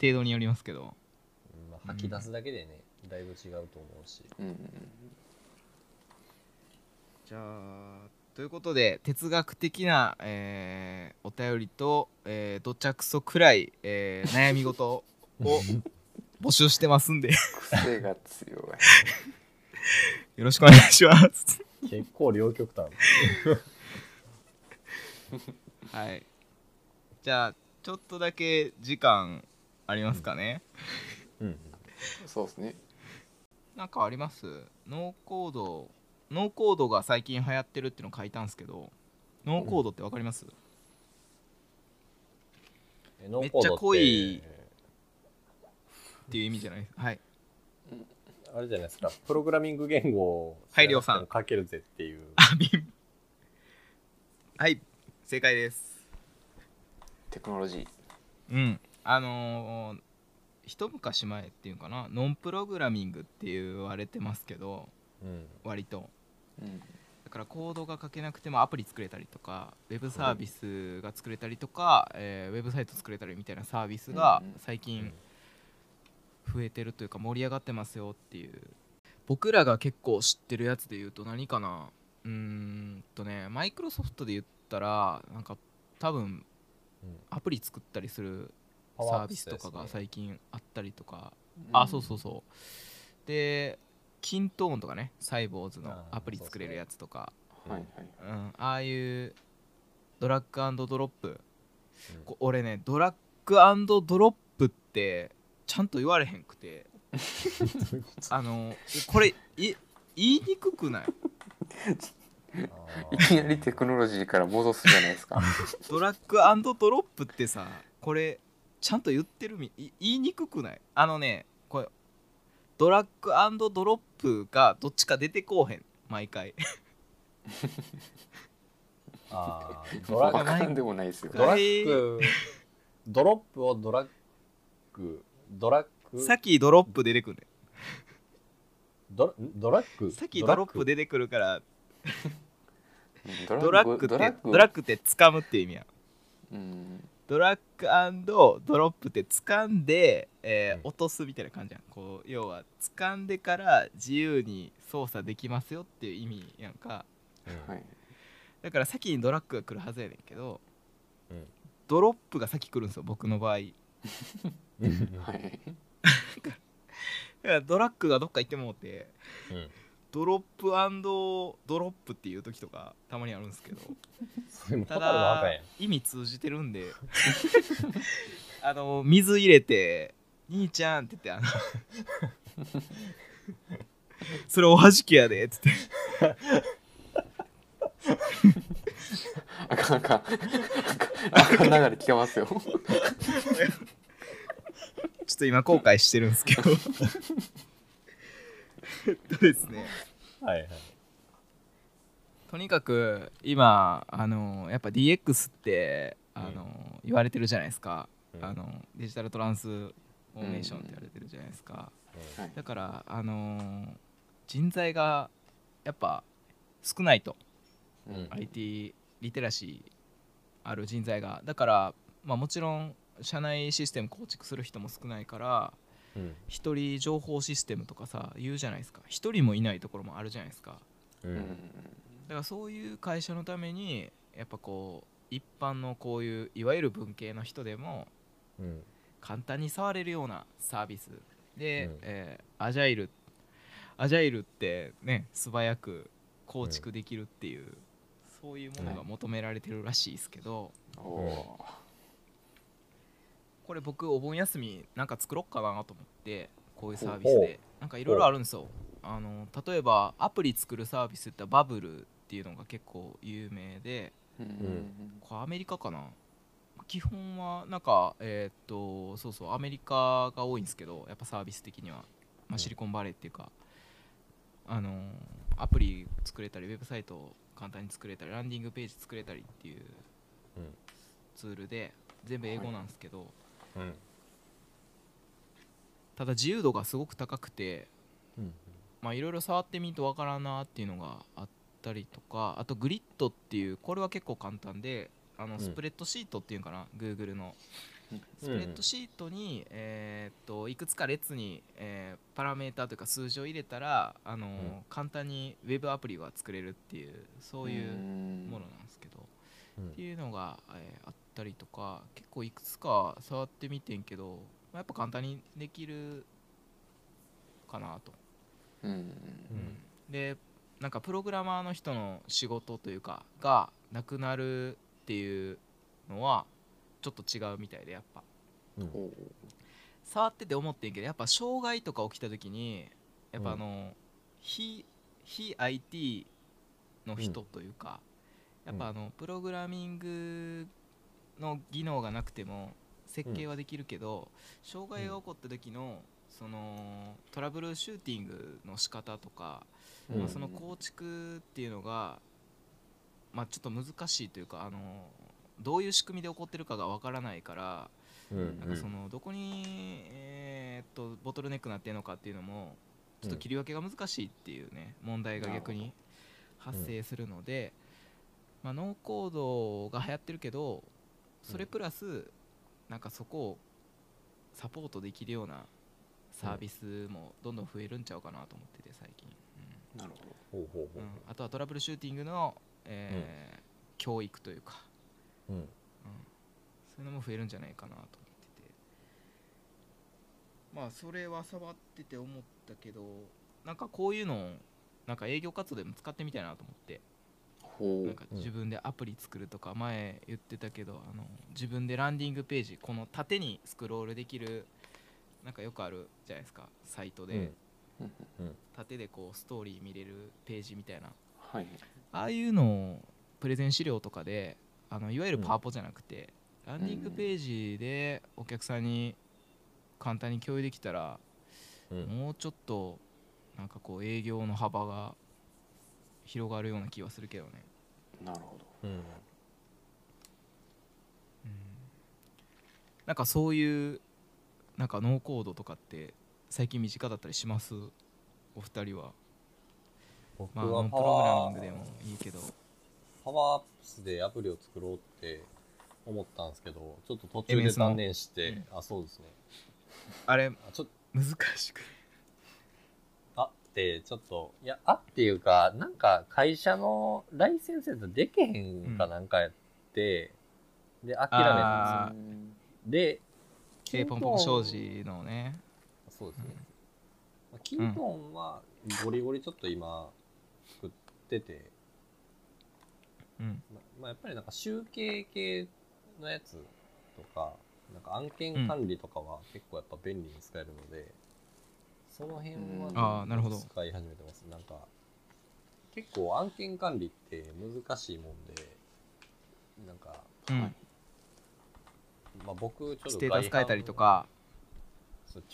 程度によりますけど。うんまあ、吐き出すだけでね、だいぶ違うと思うし。うん。うんじゃあということで哲学的な、えーお便りと、えー、どちゃくそくらい、えー悩み事を 募集してますんで。よ癖が強い。ろしくお願いします。結構両極端。はい。じゃあちょっとだけ時間ありますかね、うん。そうですね。なんかあります？ノーコードノーコードが最近流行ってるっていうの書いたんですけどノーコードってわかります、えノめっちゃーコードって濃いっていう意味じゃないですはい。あれじゃないですか。プログラミング言語をはいりょうさん。書けるぜっていう。あビンはい正解です。テクノロジー。うん。あのー一昔前っていうかな。ノンプログラミングって言われてますけどうん。割と。うん。だからコードが書けなくてもアプリ作れたりとかウェブサービスが作れたりとか、えーウェブサイト作れたりみたいなサービスがうんうん。最近増えてるというか盛り上がってますよっていう。僕らが結構知ってるやつで言うと何かな？うーんとねマイクロソフトで言ったらなんか多分うん。アプリ作ったりするサービスとかが最近あったりとか、あそうそうそう。でキントーンとかねサイボーズのアプリ作れるやつとか。はいはい。うん、ああいうドラッグドロップ。うん。こ俺ねドラッグドロップってちゃんと言われへんくて。あのこれい言いにくくない？あ いきなりテクノロジーから戻すじゃないですか。ドラッグドロップってさこれちゃんと言ってるみい言いにくくない？あのねこれドラッグドロップがどっちか出てこうへん。毎回。あードラわかんでもないですよ。ドラッグドロップをドラッグドラッグ？さっきドロップ出てくるね。ドラドラッグ？さっきドロップ出てくるから。ドドラッグってドラッグ？ドラッグって掴むって意味やうん。ドラッグドロップって掴んで、えーうん。落とすみたいな感じやん。こう要は掴んでから自由に操作できますよっていう意味やんか。だから先にドラッグが来るはずやねんけどうん。ドロップが先来るんですよ僕の場合 はい。ドラッグがどっか行ってもうてうん。ドロップドロップっていう時とかたまにあるんですけど。ただ意味通じてるんで。あの水入れて「兄ちゃん」って言ってあのそれおはじきやでっつって。あかんあかん。あかん。あかん流れ聞けますよ ちょっと今後悔してるんですけど。えっとですね。はいはい。とにかく今あのやっぱ DX ってあの、言われてるじゃないですか、うん。あのデジタルトランスフォーメーションって言われてるじゃないですか、はいだからあの人材がやっぱ少ないと、うん。IT リテラシある人材が。だから、まあ、もちろん社内システム構築する人も少ないからうん。一人情報システムとかさ言うじゃないですか。一人もいないところもあるじゃないですか。ううん。んだからそういう会社のためにやっぱこう一般のこういういわゆる文系の人でもうん。簡単に触れるようなサービス。で、うん。えーアジャイルアジャイルってね素早く構築できるっていう、そういうものが求められてるらしいですけど、おおこれ僕お盆休みなんか作ろうかなと思ってこういうサービスで。なんかいろいろあるんですよ。あの例えばアプリ作るサービスってバブルっていうのが結構有名でーうん。これアメリカかな？基本はなんかえーっとそうそうアメリカが多いんですけどやっぱサービス的には、まシリコンバレーっていうか、あのアプリ作れたりウェブサイトを簡単に作れたりランディングページ作れたりっていううん。ツールで全部英語なんですけど、うんただ自由度がすごく高くていろいろ触ってみるとわからんなっていうのがあったりとかあとグリッドっていうこれは結構簡単であのん。スプレッドシートっていうのかな、Google の。スプレッドシートに、えーっといくつか列に、えーパラメータというか数字を入れたらあの、ん。簡単にウェブアプリが作れるっていうそういううんものなんですけど、うん。っていうのが、えーあったりとか結構いくつか触ってみてんけど、まあやっぱ簡単にできるかなと。うんでなんかプログラマーの人の仕事というかがなくなるっていうのはちょっと違うみたいでやっぱ。うん。触ってて思ってんけどやっぱ障害とか起きた時にやっぱうん。あの、非非 IT の人というか、やっぱあのプログラミングの技能がなくても設計はできるけど、障害が起こった時のそのトラブルシューティングの仕方とか、うん。まあ、その構築っていうのが、まあ、ちょっと難しいというかあのどういう仕組みで起こってるかがわからないからうんなんかそのどこに、えーっとボトルネックなってるのかっていうのもちょっと切り分けが難しいっていうね問題が逆に発生するので、まあ、ノーコードが流行ってるけどそれプラスなんかそこをサポートできるようなサービスもどんどん増えるんちゃうかなと思ってて最近。うん。なるほど。ほうほうほうん。あとはトラブルシューティングの、えー教育というか、ううん。うん。そういうのも増えるんじゃないかなと思ってて。まあそれは触ってて思ったけどなんかこういうのをなんか営業活動でも使ってみたいなと思って。ほなんか自分でアプリ作るとか前言ってたけどあの自分でランディングページこの縦にスクロールできるなんかよくあるじゃないですかサイトで、うん。縦でこうストーリー見れるページみたいな。はい。ああいうのをプレゼン資料とかであのいわゆるパワポじゃなくて、ランディングページでお客さんに簡単に共有できたら、うん。もうちょっとなんかこう営業の幅が広がるような気はするけどね、なるほど。うん。なんかそういうなんかノーコードとかって最近身近だったりします？お二人は。僕まあノはパンプログラミングでもいいけど。パワーアップスでアプリを作ろうって思ったんですけどちょっと途中で断念して、あそうですね。あれあちょっと。難しく。あってちょっといやあっていうかなんか会社のライセンスやったらできへんかなんかやって、で諦めたんあですよ。でえーポンポン障子のね。そうですね、まあキントンはゴリゴリちょっと今作ってて、うん。ままあ、やっぱりなんか集計系のやつとかなんか案件管理とかは結構やっぱ便利に使えるので、その辺うんはあーなるほど。使い始めてます。なんか結構案件管理って難しいもんでなんか、うん。はい。まあ、僕ちょっとステータス変えたりとか。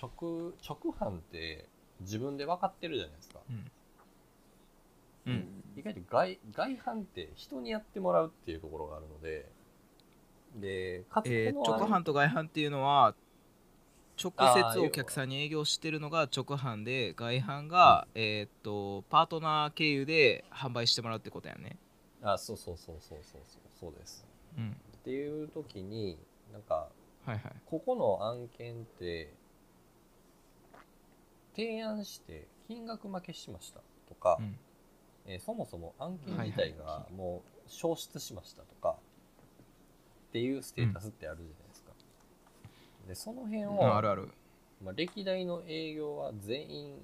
直直販って自分で分かってるじゃないですか。うん。うん。意外と外外販って人にやってもらうっていうところがあるのででかつえー直販と外販っていうのは直接お客さんに営業してるのが直販で外販が、えーっとパートナー経由で販売してもらうってことやね。あそうそうそうそうそうそうそうです。うん。っていう時になんかはいはい。ここの案件って提案して金額負けしましたとか、うん。えーそもそも案件自体がもう消失しましたとかっていうステータスってあるじゃないですか。でその辺うを、んあるある。まあ、歴代の営業は全員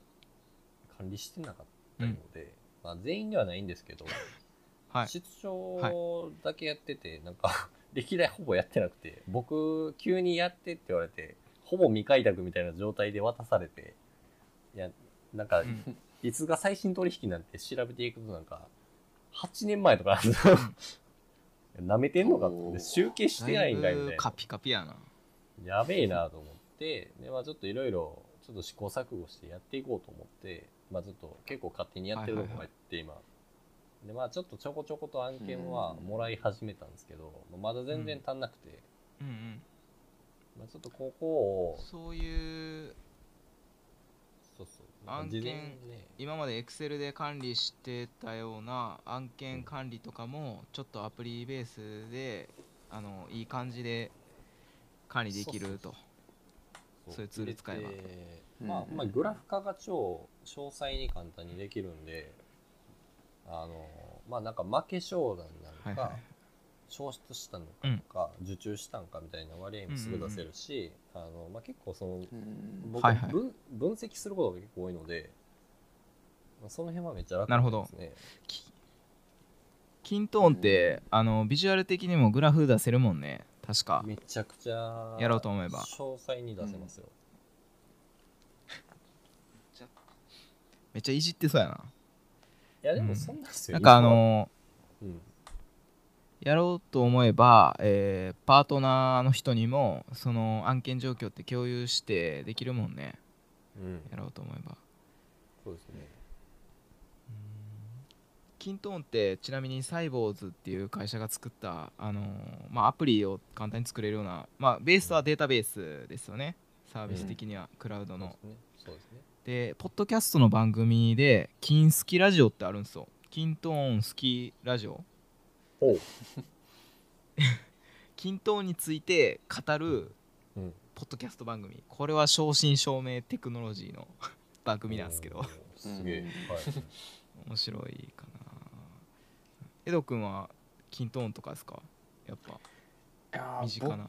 管理してなかったので、まあ、全員ではないんですけど、はい。出張だけやってて、なんか 歴代ほぼやってなくて僕急にやってって言われてほぼ未開拓みたいな状態で渡されていやなんか、うん。いつが最新取引なんて調べていくとなんか8年前とかなめてんのかって集計してないんかいみたいなだいぶカピカピやなやべえなと思ってで、まあ、ちょっといろいろちょっと試行錯誤してやっていこうと思って、まあ、ちょっと結構勝手にやってるとこがあって今。でまあちょっとちょこちょこと案件はもらい始めたんですけど、まだ全然足んなくて、うん。うんまあ、ちょっとここをそういうそうそう。案件ね。今まで Excel で管理してたような案件管理とかもちょっとアプリベースであのいい感じで管理できると。そういうツール使えば。まあまあグラフ化が超詳細に簡単にできるんであのまあなんか負け商談なのか、はいはい消失したのかとか、受注したのかみたいな割合もすぐ出せるし、あのまあ、結構そのうん。僕、はいはい。分分析することが結構多いので、まあ、その辺はめっちゃ楽なるほど。ですね。きキントーンってあのビジュアル的にもグラフ出せるもんね確か。めちゃくちゃやろうと思えば。詳細に出せますよ。めっちゃいじってそうやな。いやでもそんなんですよ。なんかあのうん、やろうと思えば、えーパートナーの人にもその案件状況って共有してできるもんね。うん、やろうと思えば。そうですね。キントーンってちなみにサイボーズっていう会社が作った、あのーまあ、アプリを簡単に作れるような、まあ、ベースはデータベースですよねサービス的には、クラウドのそうですね。そうですね。でポッドキャストの番組で「キンスキラジオ」ってあるんですよキントーン好きラジオほう。キントーンについて語るうん。ポッドキャスト番組これは正真正銘テクノロジーの番組なんですけどすげえ。うんはい。面白いかなエド君はキントーンとかですか？やっぱ。いやー身近な、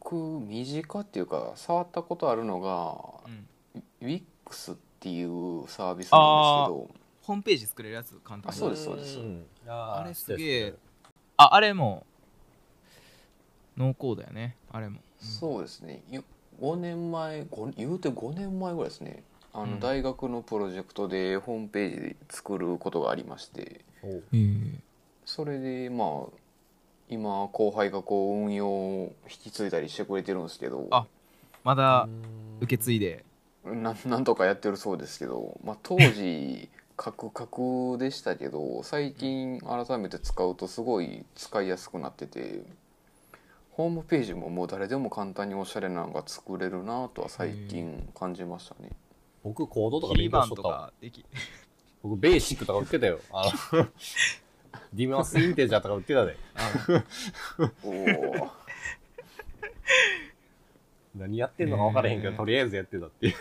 僕身近っていうか触ったことあるのがうん、WIX っていうサービスなんですけど。ホームページ作れるやつ簡単に。あそうですそうです。ん。あれすげえああれも。濃厚だよね。あれも、うん。そうですね。5年前ご言うて5年前ぐらいですね。あの、うん。大学のプロジェクトでホームページで作ることがありまして。う。へえそれでまあ今後輩がこう運用を引き継いだりしてくれてるんですけどあまだうん。受け継いで。ななんとかやってるそうですけど、まあ、当時カクカクでしたけど最近改めて使うとすごい使いやすくなっててホームページももう誰でも簡単におしゃれなのが作れるなとは最近感じましたね。僕コードとか勉強バンとしとったわ。かでき僕ベーシックとか売ってたよ。あの ディマスインテージャーとか売ってたで。何やってんのか分からへんけど、へーとりあえずやってたっていう。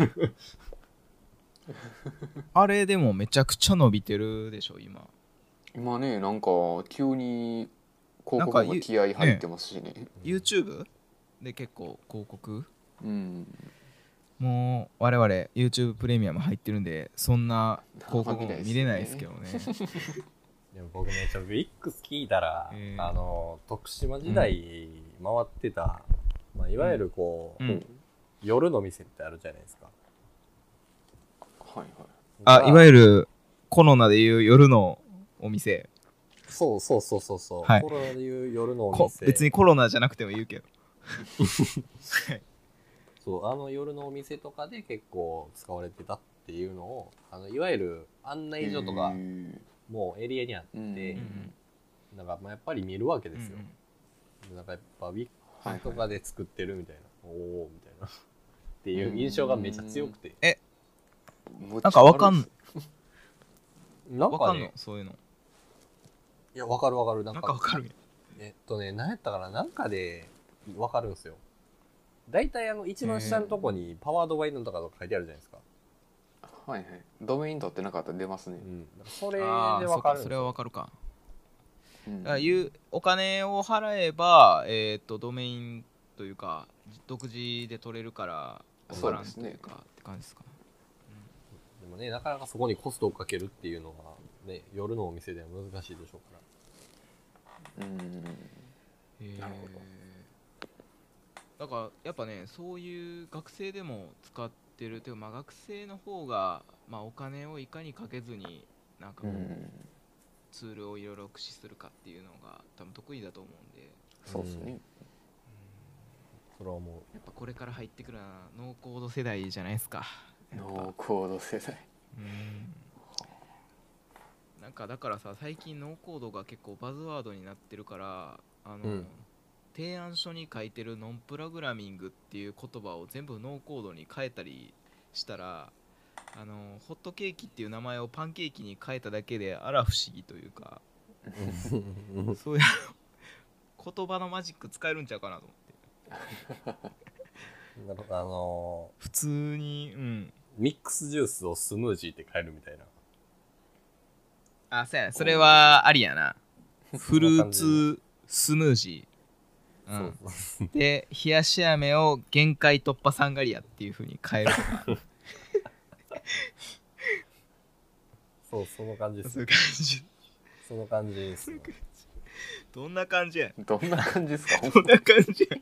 あれでもめちゃくちゃ伸びてるでしょ今。今ねなんか急に広告も気合い入ってますしね。YouTube で結構広告？うん、もう我々 YouTube プレミアム入ってるんでそんな広告も見れないですけどね でも僕ねちょっと WIX 聞いたら、えーあの徳島時代回ってた、まあ、いわゆるこう、うん。夜の店ってあるじゃないですか。はいはい。あいわるゆるコロナでいう夜のお店。そうそうそうそうそう、はい。コロナでいう夜のおこ店別にコロナじゃなくても言うけど。そうあの夜のお店とかで結構使われてたっていうのをあのいわゆる案内所とかへもうエリアにあって、うんなんかまあやっぱり見るわけですよ、うんなんかやっぱウィッはいクとかで作ってるみたいな、おおみたいな。っていう印象がめっちゃ強くて、むっちゃなんかわかん なんかわかんの？ねそういうの。いやわかるわかる。なんかわかるえっとね、何やったかな？なんかでわかるんですよ。大体あの、一番下のとこにパワードバイのとかとか書いてあるじゃないですか。はいはい。ドメイン取ってなかったら出ますね。う、ん。だからそれでああそうわかるんですかそれはわよ。かるか。うん。だからいうお金を払えばえっ、とドメインというか独自で取れるからわからんというかって感じですかでもね、なかなかそこにコストをかけるっていうのは、ね、夜のお店では難しいでしょうから。うん。なるほだからやっぱねそういう学生でも使ってるというか、まあ、学生の方が、まあ、お金をいかにかけずになんかこう、うん。ツールをいろいろ駆使するかっていうのが多分得意だと思うんで。そうですね。それはもやっぱこれから入ってくるのはノーコード世代じゃないですか。ノーコード世代。うん。なんかだからさ最近ノーコードが結構バズワードになってるからあの、うん提案書に書いてるノンプログラミングっていう言葉を全部ノーコードに変えたりしたらあのホットケーキっていう名前をパンケーキに変えただけであら不思議というかう、そういう言葉のマジック使えるんちゃうかなと思って。なるほどあの普通にうん。ミックスジュースをスムージーって変えるみたいな。あそうやな。それはありやな。フルーツスムージーうん。で冷やし飴を限界突破サンガリアっていう風に変えるとか。そう、その感じです。そういう。感じ。その感じですよ。どんな感じや？どんな感じですか？どんな感じ？や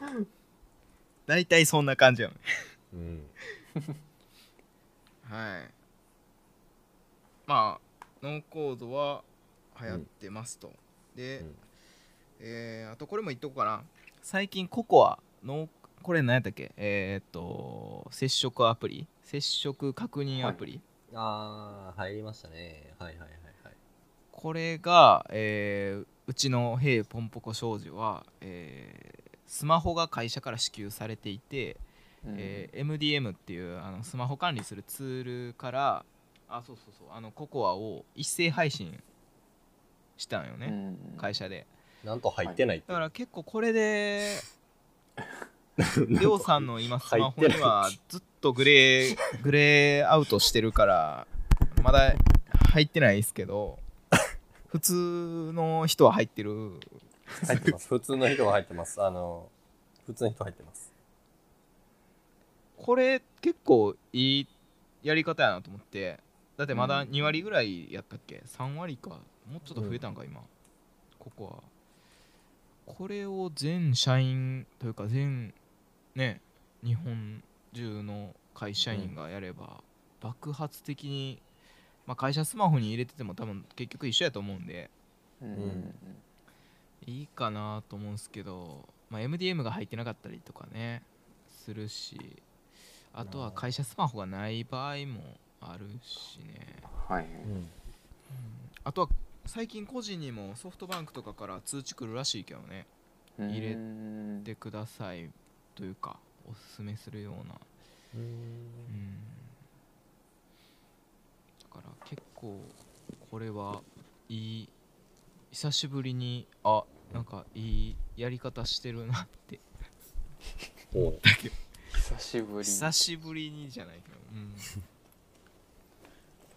大体そんな感じやねうん。はい。まあノーコードは流行ってますと、で、うん。えーあとこれも言っとこうかな。最近ココアのこれ何やったっけ？えーっと接触アプリ？接触確認アプリ、ああ、入りましたね。はいはいはいはい。これが、えーうちの「ヘイポンポコ少女は」えースマホが会社から支給されていて、うん。えー MDM っていうあのスマホ管理するツールからあそうそうそうあのココアを一斉配信したんよね、うん。会社で。なんと入ってないって。だから結構これで りょうさんの今スマホにはずっとグレーグレーアウトしてるからまだ入ってないですけど 普通の人は入ってる。入ってます。普通の人が入ってます。あの、普通の人入ってます。これ結構いいやり方やなと思って。だってまだうん2割ぐらいやったっけ？3割かもうちょっと増えたんか今。ここは。これを全社員というか全ね日本中の会社員がやれば爆発的に、まあ、会社スマホに入れてても多分結局一緒やと思うんでうん。いいかなと思うんですけど、まあ、MDM が入ってなかったりとかねするしあとは会社スマホがない場合もあるしね。はい。うん。あとは最近個人にもソフトバンクとかから通知来るらしいけどね。入れうんでくださいというかおすすめするような。うんうん。だから結構これはいい久しぶりにあなんかいいやり方してるなって。久しぶり。久しぶりにじゃないけど、うん、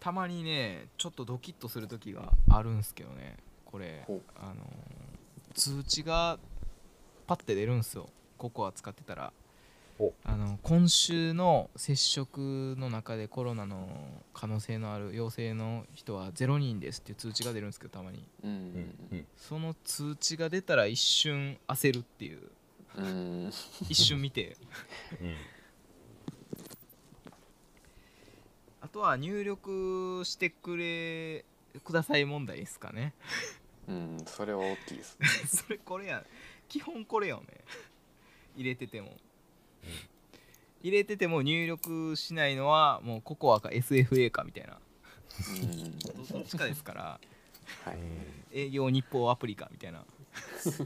たまにねちょっとドキッとする時があるんすけどね。これあのー通知がパッて出るんすよ。ココア使ってたら。あの今週の接触の中でコロナの可能性のある陽性の人は0人ですっていう通知が出るんですけどたまに。ううんん。その通知が出たら一瞬焦るっていう。うん。一瞬見て。うんあとは入力してくれください問題ですかね。うんそれは大きいですね。それこれや基本これよね。入れてても、入れてても入力しないのはもうココアか SFA かみたいな。どっちかですから。はい。営業日報アプリかみたいな うんうんあ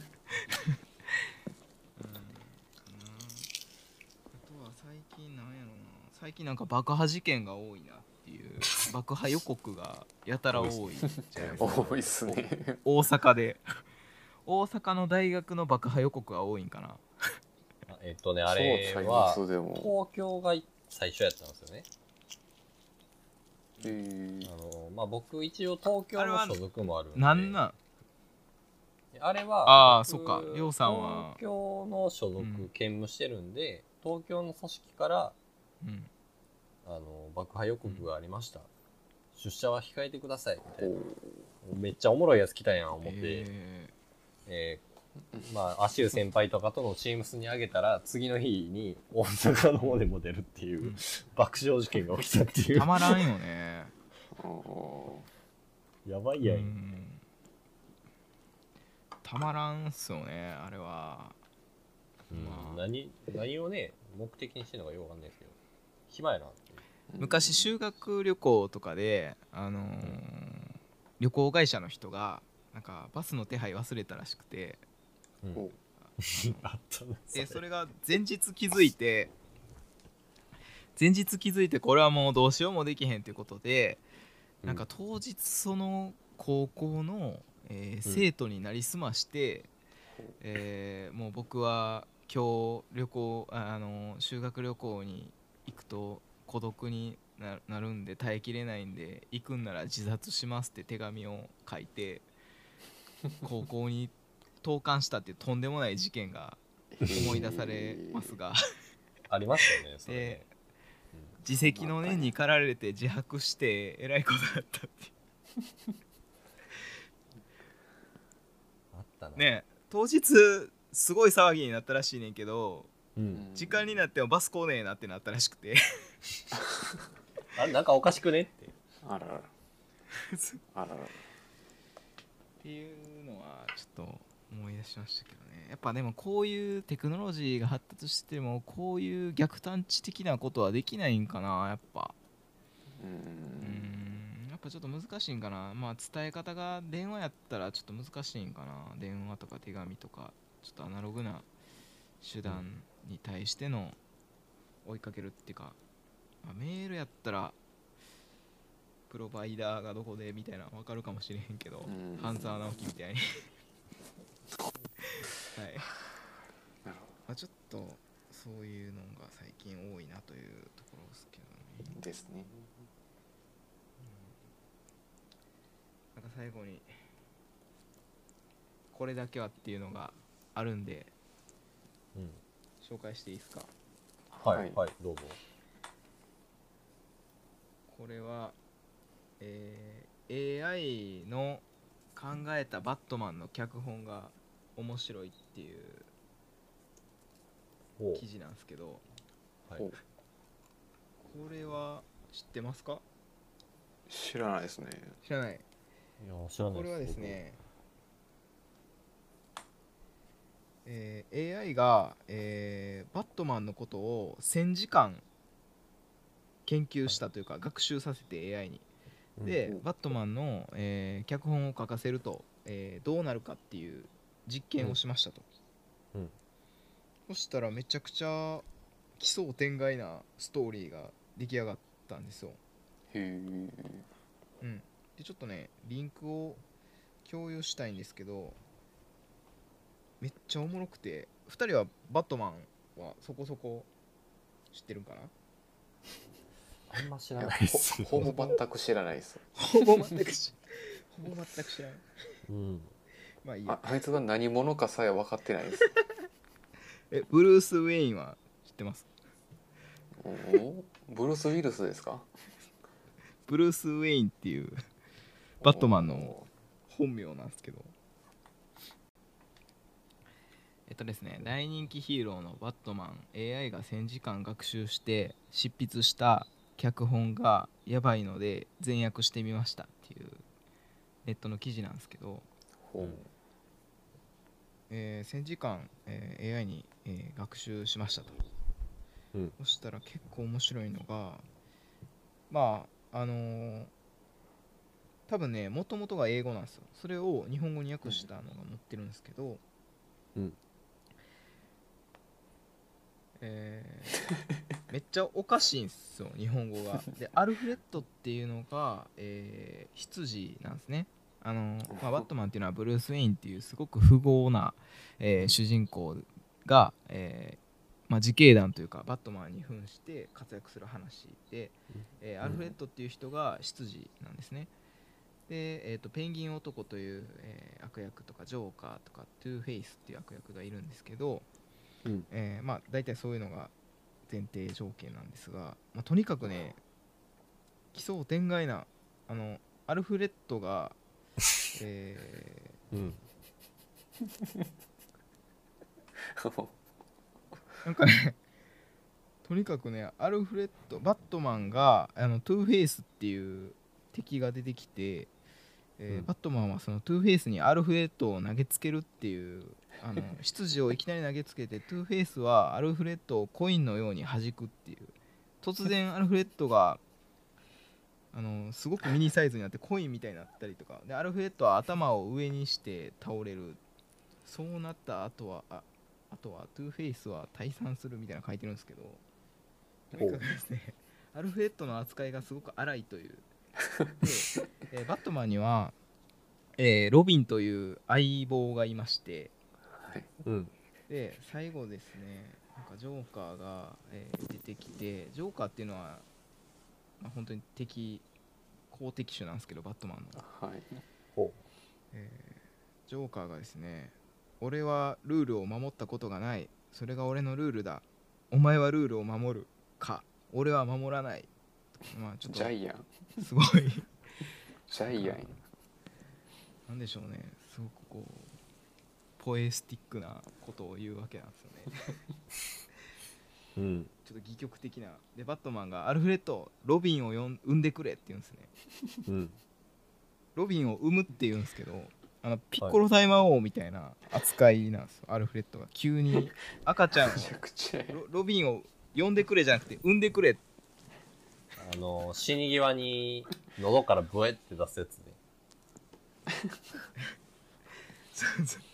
とは最近なんやろな最近なんか爆破事件が多いなっていう 爆破予告がやたら多いじゃないですか。多いっすね。大阪で。大阪の大学の爆破予告が多いんかな。あえっとね、あれは東京が最初やったんですよね。へー。あの、まあ、僕一応東京あれはの所属もあるんで。なんなん？あれは、僕あーそっか。りょうさんは。東京の所属うん兼務してるんで、東京の組織から、うんあの、爆破予告がありました。出社は控えてください、みたいな。めっちゃおもろいやつ来たやん、思って。ええーまあ、アシュー先輩とかとのチームスにあげたら、次の日に大阪の方でも出るっていう、うん爆笑事件が起きたっていうーた。まらんよねお やばいやん。うんたまらんっすよねあれはうんまあ何、何をね、目的にしてるのかよくわかんないですけど、暇やな昔修学旅行とかであのー旅行会社の人がなんかバスの手配忘れたらしくて。うん。おあったな。でそれ。が前日気づいて前日気づいてこれはもうどうしようもできへんということでなんか当日その高校の、えー生徒になりすまして、えーもう僕は今日旅行ああの修学旅行に行くと孤独にななるんで耐えきれないんで行くんなら自殺しますって手紙を書いて 高校に投函したってとんでもない事件が思い出されますがありましたよね、それ。自責の念に駆られて自白してえらいことだったって。ね当日すごい騒ぎになったらしいねんけどうん。時間になってもバス来ねえなってなったらしくて。あれ、なんかおかしくね？って。あらら。あらら。っていうのはちょっと思い出しましたけどね。やっぱでもこういうテクノロジーが発達してもこういう逆探知的なことはできないんかなやっぱ。うん。やっぱちょっと難しいんかな。まあ伝え方が電話やったらちょっと難しいんかな。電話とか手紙とかちょっとアナログな手段に対しての追いかけるっていうか、まあメールやったらプロバイダーがどこでみたいなの分かるかもしれへんけど、うん。半沢直樹みたいに。はい、まあ、ちょっとそういうのが最近多いなというところですけどね。どですね。なんか最後にこれだけはっていうのがあるんでうん。紹介していいですか？はい、はい、どうぞ。これは、えー AI の考えたバットマンの脚本が面白いっていう記事なんですけどはい。おこれは知ってますか？知らないですね。知らない。いや、知らないこれはですね、えー AI が、えーバットマンのことを1000時間研究したというか学習させて AI に。僕で、うん。バットマンの、えー脚本を書かせると、えーどうなるかっていう実験をしましたと、うん。うん。そしたらめちゃくちゃ奇想天外なストーリーが出来上がったんですよ。へえうん、でちょっとねリンクを共有したいんですけどめっちゃおもろくて2人はバットマンはそこそこ知ってるんかな？あんま知らない。っす。ほほぼ全く知らないです。ほぼ全く知ほぼ全く知らん。うん。まあいいや。ああいつが何者かさえ分かってないです。えブルース・ウェインは知ってます？おブルース・ウィルスですか？ブルース・ウェインっていうバットマンの本名なんですけどえっとですね大人気ヒーローのバットマン AI が1000時間学習して執筆した脚本がやばいので全訳してみましたっていうネットの記事なんですけど、えー1000時間、えー AI に、えー学習しましたと、うん。そしたら結構面白いのがまああのー多分ねもともとが英語なんですよ。それを日本語に訳したのが載ってるんですけど、うんえーめっちゃおかしいんですよ日本語が。でアルフレッドっていうのが、えー執事なんですね。あの、まあ、バットマンっていうのはブルース・ウェインっていうすごく富豪な、えー主人公が、えーまあ、自警団というかバットマンに扮して活躍する話で、えーアルフレッドっていう人が執事なんですね。で、えー、とペンギン男という、えー悪役とかジョーカーとかトゥーフェイスっていう悪役がいるんですけど、うんえーまあ大体そういうのが前提条件なんですが、まあ、とにかくね奇想天外なあのアルフレッドが、えうん。ーなんかねとにかくねアルフレッドバットマンがあのトゥーフェイスっていう敵が出てきて、えーうんバットマンはそのトゥーフェイスにアルフレッドを投げつけるっていうあの執事をいきなり投げつけてトゥーフェイスはアルフレッドをコインのように弾くっていう。突然アルフレッドが あのすごくミニサイズになってコインみたいになったりとか。でアルフレッドは頭を上にして倒れる。そうなった後はああとはトゥーフェイスは退散するみたいなの書いてるんですけど。とにかくですねアルフレッドの扱いがすごく荒いという。で、えーバットマンには、えーロビンという相棒がいましてはい。うん。で最後ですねなんかジョーカーが、えー出てきてジョーカーっていうのは、まあ、本当に敵好敵手なんですけどバットマンの、はい。ほえージョーカーがですね俺はルールを守ったことがない。それが俺のルールだ。お前はルールを守るか。俺は守らない。まあちょっとジャイアン。すごい。ジャイアンなんでしょうね。すごくこうポエスティックなことを言うわけなんですよねう。ん。ちょっと戯曲的なでバットマンがアルフレッドロビンを呼ん産んでくれって言うんですねうん。ロビンを産むって言うんですけどあのピッコロ大魔王みたいな扱いなんですよ、アルフレッドが急に赤ちゃんをロロビンを呼んでくれじゃなくて産んでくれあの、死に際に喉からブエって出すやつでね。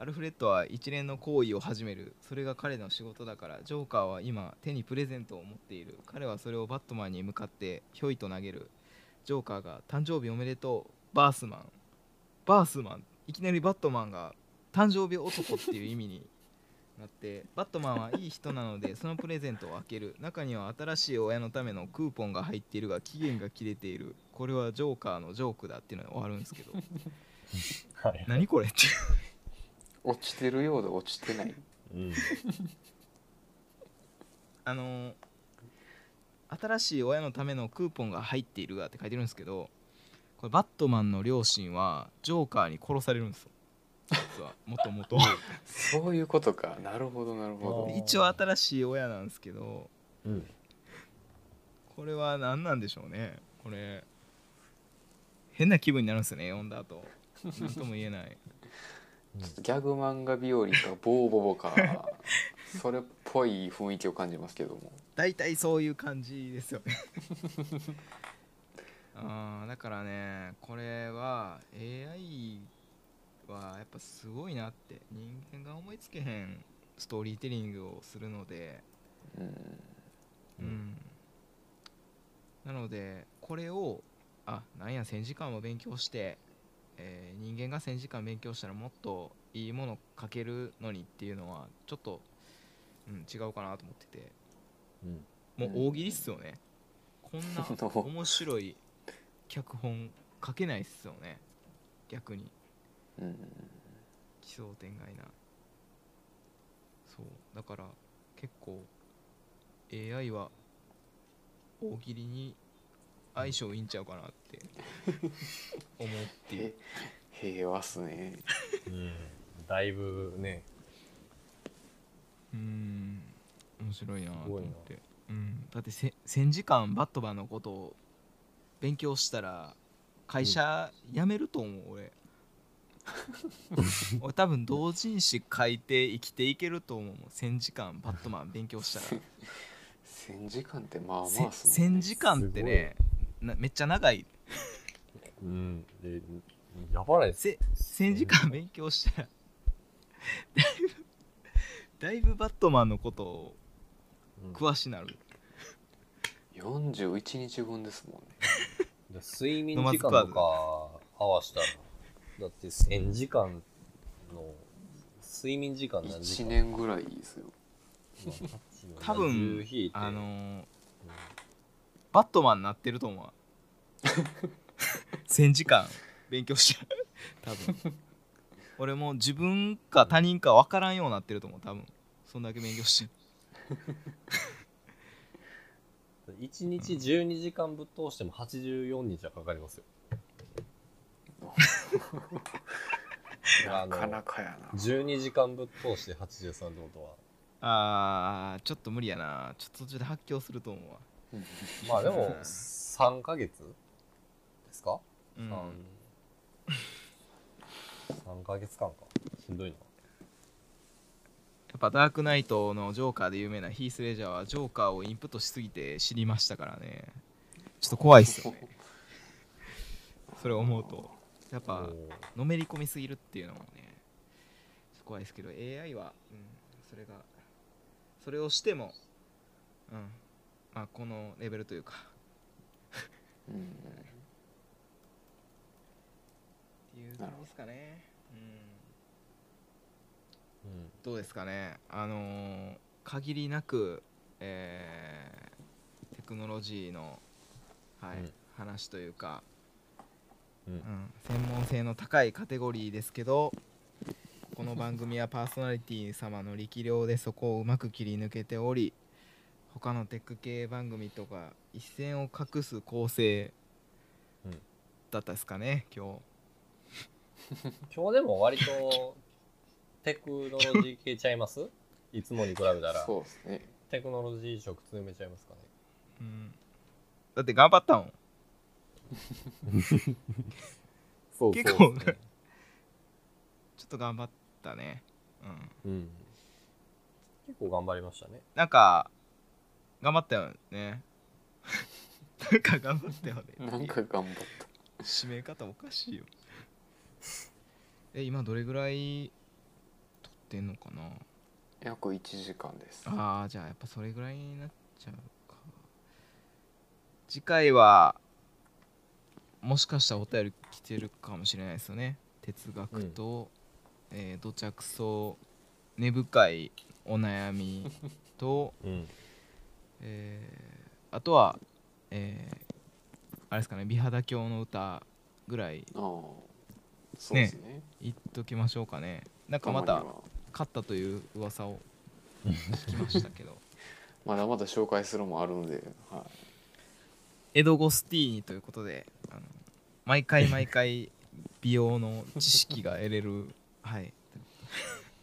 アルフレッドは一連の行為を始める。それが彼の仕事だから。ジョーカーは今手にプレゼントを持っている。彼はそれをバットマンに向かってひょいと投げる。ジョーカーが誕生日おめでとうバースマン。バースマン。いきなりバットマンが誕生日男っていう意味になって。バットマンはいい人なのでそのプレゼントを開ける。中には新しい親のためのクーポンが入っているが期限が切れている。これはジョーカーのジョークだっていうのが終わるんですけど。はい。何これっていう落ちてるようで落ちてない。うん。あの新しい親のためのクーポンが入っているがって書いてるんですけどこれバットマンの両親はジョーカーに殺されるんですよ。実はもともとそういうことか。なるほどなるほど。一応新しい親なんですけどうん。これは何なんでしょうね。これ変な気分になるんですよね読んだ後。何とも言えないちょっとギャグ漫画日和かボーボボか。それっぽい雰囲気を感じますけども。大体そういう感じですよね。あ ーだからねこれは AI はやっぱすごいなって。人間が思いつけへんストーリーテリングをするので。うん。うん。なのでこれをあなんや1000時間も勉強して、えー人間が1000時間勉強したらもっといいもの書けるのにっていうのはちょっと、うん、違うかなと思ってて。うん。もう大喜利っすよね、こんな 面白い脚本書けないっすよね。逆に。うん。奇想天外な。そう。だから結構 AI は大喜利に相性いいんちゃうかなって思って平和っすね。うん。だいぶね、うーん面白いなと思って。すうん、だってせ1000時間バットマンのことを勉強したら会社辞めると思う、俺。俺多分同人誌書いて生きていけると思うもん。1000時間バットマン勉強したら。1000時間ってまあまあすもん1000時間ってねなめっちゃ長い。うん。で、やばないです。せ1000時間勉強したらだいぶだいぶバットマンのことをうん詳しなる。41日分ですもんね。で睡眠時間とか合わしたら、だって1000時間の、睡眠時間何時1間年ぐらいですよ。多分10引いて。あのーバットマンになってると思う1000時間勉強してる多分。俺もう自分か他人か分からんようになってると思う多分。そんだけ勉強してる1日12時間ぶっ通しても84日はかかりますよ。あのなかなかやな。12時間ぶっ通して83ってことは。あーちょっと無理やな。ちょっと途中で発狂すると思うわまあでも、3ヶ月ですか、うん。三 ?3 ヶ月間か。しんどいな。やっぱダークナイトのジョーカーで有名なヒース・レジャーはジョーカーをインプットしすぎて知りましたからね。ちょっと怖いっすよね。それを思うと。やっぱのめり込みすぎるっていうのもね怖いですけど AI は、うん、それがそれをしても、うんまあ、このレベルというか。うん。っていう感じですかね、うん、うん。どうですかね。あのー限りなく、えーテクノロジーの、はいうん。話というか、うん。うん、専門性の高いカテゴリーですけどこの番組はパーソナリティ様の力量でそこをうまく切り抜けており他のテック系番組とか一線を画す構成うんだったですかね今 今日でも割とテクノロジー系ちゃいます？いつもに比べたら。そうですね。テクノロジー色強めちゃいますかね。日、うん、だって頑張ったもん。そう結構ですね。ちょっと頑張ったね。うん。うん。結構頑張りましたね。なんか頑張ったよね。なんか頑張ったよね。なんか頑張った。締め方おかしいよ。え今どれぐらい撮ってんのかな？約1時間です。ああじゃあやっぱそれぐらいになっちゃうか。次回はもしかしたらお便り来てるかもしれないですよね。哲学と、えー土着層根深いお悩みと うんえーあとは、えーあれですかね美肌教の歌ぐらいそうですね。言っときましょうかね。なんかまた勝ったという噂を聞きましたけど。まだまだ紹介するのもあるんで、はエドゴスティーニということであの毎回毎回美容の知識が得れる はい。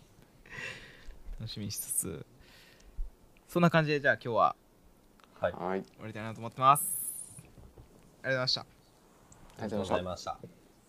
楽しみにしつつ。そんな感じでじゃあ今日ははい。終わりたいなと思ってます。ありがとうございました。ありがとうございました